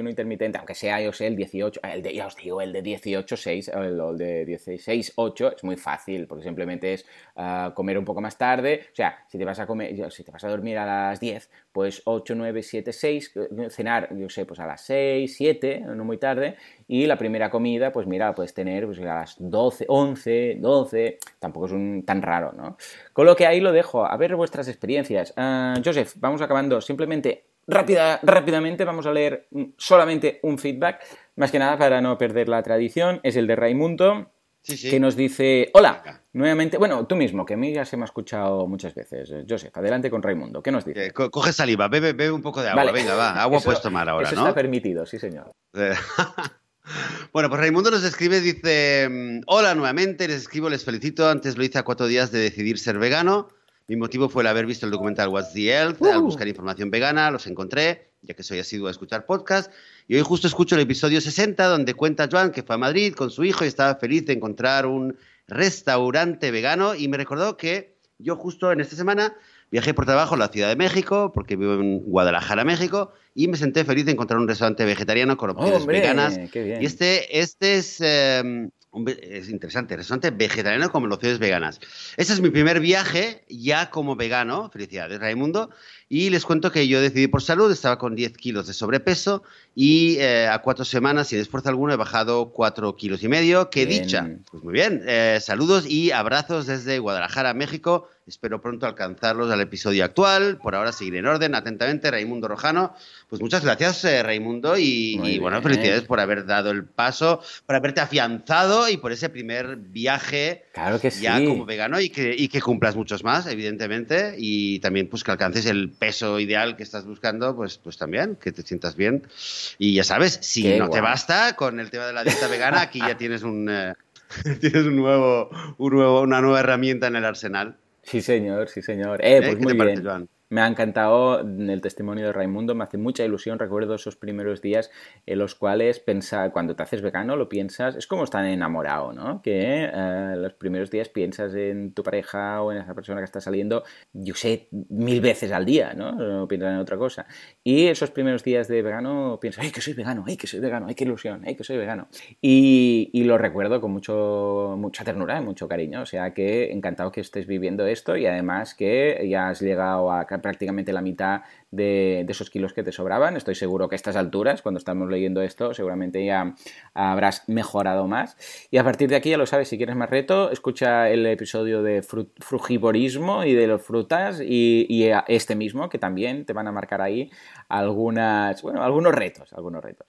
uno intermitente, aunque sea yo sé el 18, el de, ya os digo, el de 18, 6, o el, de 16, 8, es muy fácil, porque simplemente es ah, comer un poco más tarde, o sea, si te vas a comer, si te vas a dormir a las 10, pues 8, 9, 7, 6, cenar, yo sé, pues a las 6, 7, no muy tarde, y la primera comida, pues mira, puedes tener pues, a las 12, 11, 12, tampoco es un, tan raro, ¿no? Con lo que ahí lo dejo, a ver vuestras experiencias. Uh, Joseph, vamos acabando, simplemente Rápida, rápidamente vamos a leer solamente un feedback, más que nada para no perder la tradición, es el de Raimundo, que nos dice, hola, nuevamente, bueno, tú mismo, que a mí ya se me ha escuchado muchas veces. Joseph, adelante con Raimundo, ¿qué nos dice? coge saliva, bebe, bebe, un poco de agua, venga, va, agua puedes tomar ahora, eso ¿no? está permitido, sí señor. Bueno, pues Raimundo nos escribe, dice, hola nuevamente, les escribo, les felicito, antes lo hice a cuatro días de decidir ser vegano, mi motivo fue el haber visto el documental What's the Health, al uh. buscar información vegana, los encontré, ya que soy asiduo a escuchar podcast. Y hoy justo escucho el episodio 60, donde cuenta Joan que fue a Madrid con su hijo y estaba feliz de encontrar un restaurante vegano. Y me recordó que yo justo en esta semana viajé por trabajo a la Ciudad de México, porque vivo en Guadalajara, México, y me senté feliz de encontrar un restaurante vegetariano con opciones veganas. Y este, este es... Em, es interesante, restaurante vegetariano con opciones veganas. Este es mi primer viaje ya como vegano. Felicidades, Raimundo. Y les cuento que yo decidí por salud, estaba con 10 kilos de sobrepeso y eh, a cuatro semanas, sin esfuerzo alguno, he bajado 4 kilos y medio. ¡Qué dicha! Pues muy bien. Eh, saludos y abrazos desde Guadalajara, México. Espero pronto alcanzarlos al episodio actual. Por ahora seguir en orden. Atentamente, Raimundo Rojano. Pues muchas gracias, eh, Raimundo. Y, bueno, felicidades por haber dado el paso, por haberte afianzado y por ese primer viaje claro que ya como vegano y que, y que cumplas muchos más, evidentemente. Y también pues que alcances el peso ideal que estás buscando, pues, pues también, que te sientas bien. Y ya sabes, si no te basta con el tema de la dieta vegana, aquí ya tienes un... Eh, tienes un nuevo, un nuevo, una nueva herramienta en el arsenal. Sí, señor, sí, señor. Eh, pues muy bien. Me ha encantado el testimonio de Raimundo, me hace mucha ilusión, recuerdo esos primeros días en los cuales pensar, cuando te haces vegano lo piensas, es como estar enamorado, ¿no? Que eh, los primeros días piensas en tu pareja o en esa persona que está saliendo, yo sé, mil veces al día, ¿no? No piensas en otra cosa. Y esos primeros días de vegano piensas, ¡ay, que soy vegano! ¡ay, que soy vegano! ¡ay, qué ilusión! ¡ay, que soy vegano! Y, y lo recuerdo con mucho, mucha ternura y mucho cariño, o sea que encantado que estés viviendo esto y además que ya has llegado a prácticamente la mitad de, esos kilos que te sobraban. Estoy seguro que a estas alturas, cuando estamos leyendo esto, seguramente ya habrás mejorado más. Y a partir de aquí, ya lo sabes, si quieres más reto, escucha el episodio de frugivorismo y de los frutas y, este mismo, que también te van a marcar ahí bueno, algunos retos, algunos retos.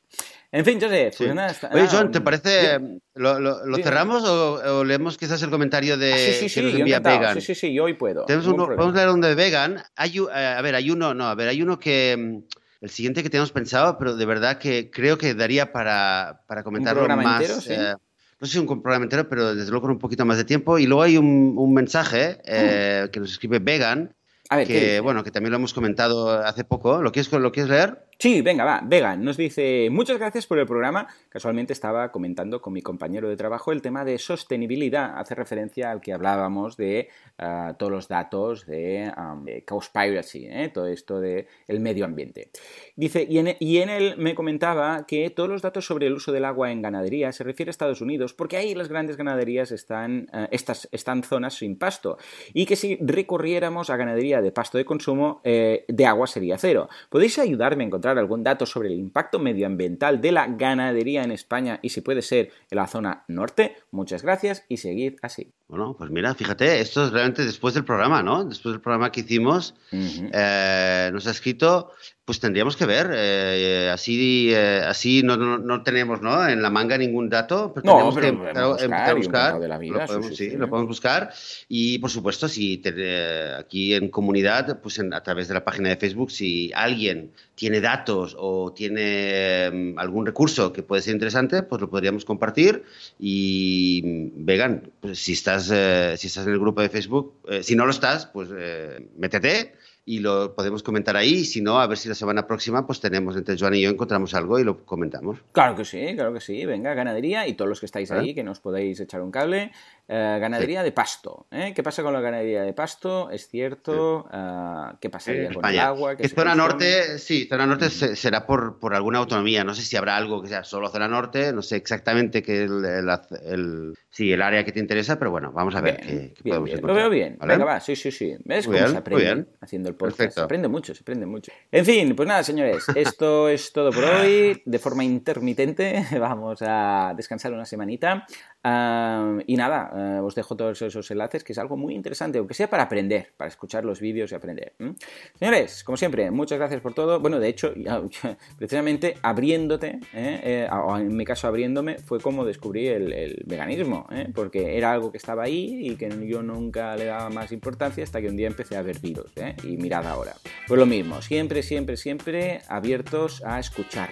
En fin, José, pues Oye, John, ¿te parece? ¿Lo, cerramos o, leemos quizás el comentario de ah, sí, sí, que nos envía Vegan? Sí, sí, sí, yo hoy puedo. vamos a leer uno de Vegan. Hay, eh, a ver, hay uno, no, a ver, hay uno que. Mm, el siguiente que tenemos pensado, pero de verdad que creo que daría para, para comentarlo más. Entero, eh, no sé si un programa entero, pero desde luego con un poquito más de tiempo. Y luego hay un, un mensaje eh, mm. que nos escribe Vegan, que, bueno, que también lo hemos comentado hace poco. ¿Lo quieres, ¿Lo quieres leer? Sí, venga, va. Vegan nos dice, muchas gracias por el programa. Casualmente estaba comentando con mi compañero de trabajo el tema de sostenibilidad. Hace referencia al que hablábamos de ah, todos los datos de, um, Cowspiracy, ¿eh? todo esto del el medio ambiente. Dice, y en, y en, él me comentaba que todos los datos sobre el uso del agua en ganadería se refiere a Estados Unidos, porque ahí las grandes ganaderías están, uh, estas, están zonas sin pasto. Y que si recurriéramos a ganadería de pasto de consumo, eh, de agua sería cero. ¿Podéis ayudarme a encontrar algún dato sobre el impacto medioambiental de la ganadería en España y si puede ser en la zona norte. Muchas gracias y seguid así. Bueno, pues mira, fíjate, esto es realmente después del programa, ¿no? Después del programa que hicimos, eh, nos ha escrito pues tendríamos que ver, eh, así, eh, así no, no, tenemos ¿no? en la manga ningún dato, pero tenemos que empezar, a buscar. lo, podemos, sí, lo podemos buscar. Y por supuesto, si aquí en comunidad, pues a través de la página de Facebook, si alguien tiene datos o tiene em, algún recurso que puede ser interesante, pues lo podríamos compartir. Y vegan, pues si estás estás, eh, si estás en el grupo de Facebook, eh, si no lo estás, pues métete y lo podemos comentar ahí. Si no, a ver si la semana próxima pues tenemos entre Joan y yo encontramos algo y lo comentamos. Claro que sí, claro que sí. Venga, ganadería y todos los que estáis ahí, que nos podéis echar un cable. Eh, ganadería de pasto. ¿eh? ¿Qué pasa con la ganadería de pasto? Es cierto. Eh, ¿Qué pasaría con el agua? Que zona norte, sí, zona norte será por, por, alguna autonomía. No sé si habrá algo que sea solo zona norte. No sé exactamente qué el, el, sí, el área que te interesa, pero bueno, vamos a ver qué, podemos Lo veo bien. Venga, va, sí, sí, sí. ¿Ves cómo se aprende haciendo el podcast? Se aprende mucho, se aprende mucho. En fin, pues nada, señores, esto es todo por hoy. De forma intermitente, vamos a descansar una semanita y nada, eh, os dejo todos esos enlaces, que es algo muy interesante, aunque sea para aprender, para escuchar los vídeos y aprender. Señores, como siempre, muchas gracias por todo. Bueno, de hecho, precisamente abriéndote, ¿eh? Eh, o en mi caso abriéndome, fue como descubrí el, veganismo, porque era algo que estaba ahí y que yo nunca le daba más importancia hasta que un día empecé a ver vídeos. Y mirad ahora. Pues lo mismo, siempre, siempre, siempre abiertos a escuchar.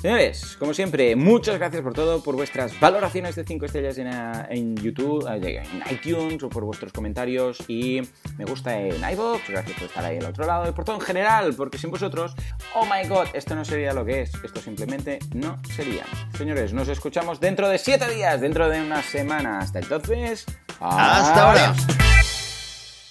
Señores, como siempre, muchas gracias por todo, por vuestras valoraciones de 5 estrellas en, YouTube, eh, en iTunes o por vuestros comentarios y me gusta en iVoox, gracias por estar ahí al otro lado y por todo en general, porque sin vosotros, oh my god, esto no sería lo que es, esto simplemente no sería. Señores, nos escuchamos dentro de 7 días, dentro de una semana. Hasta entonces, hasta ahora.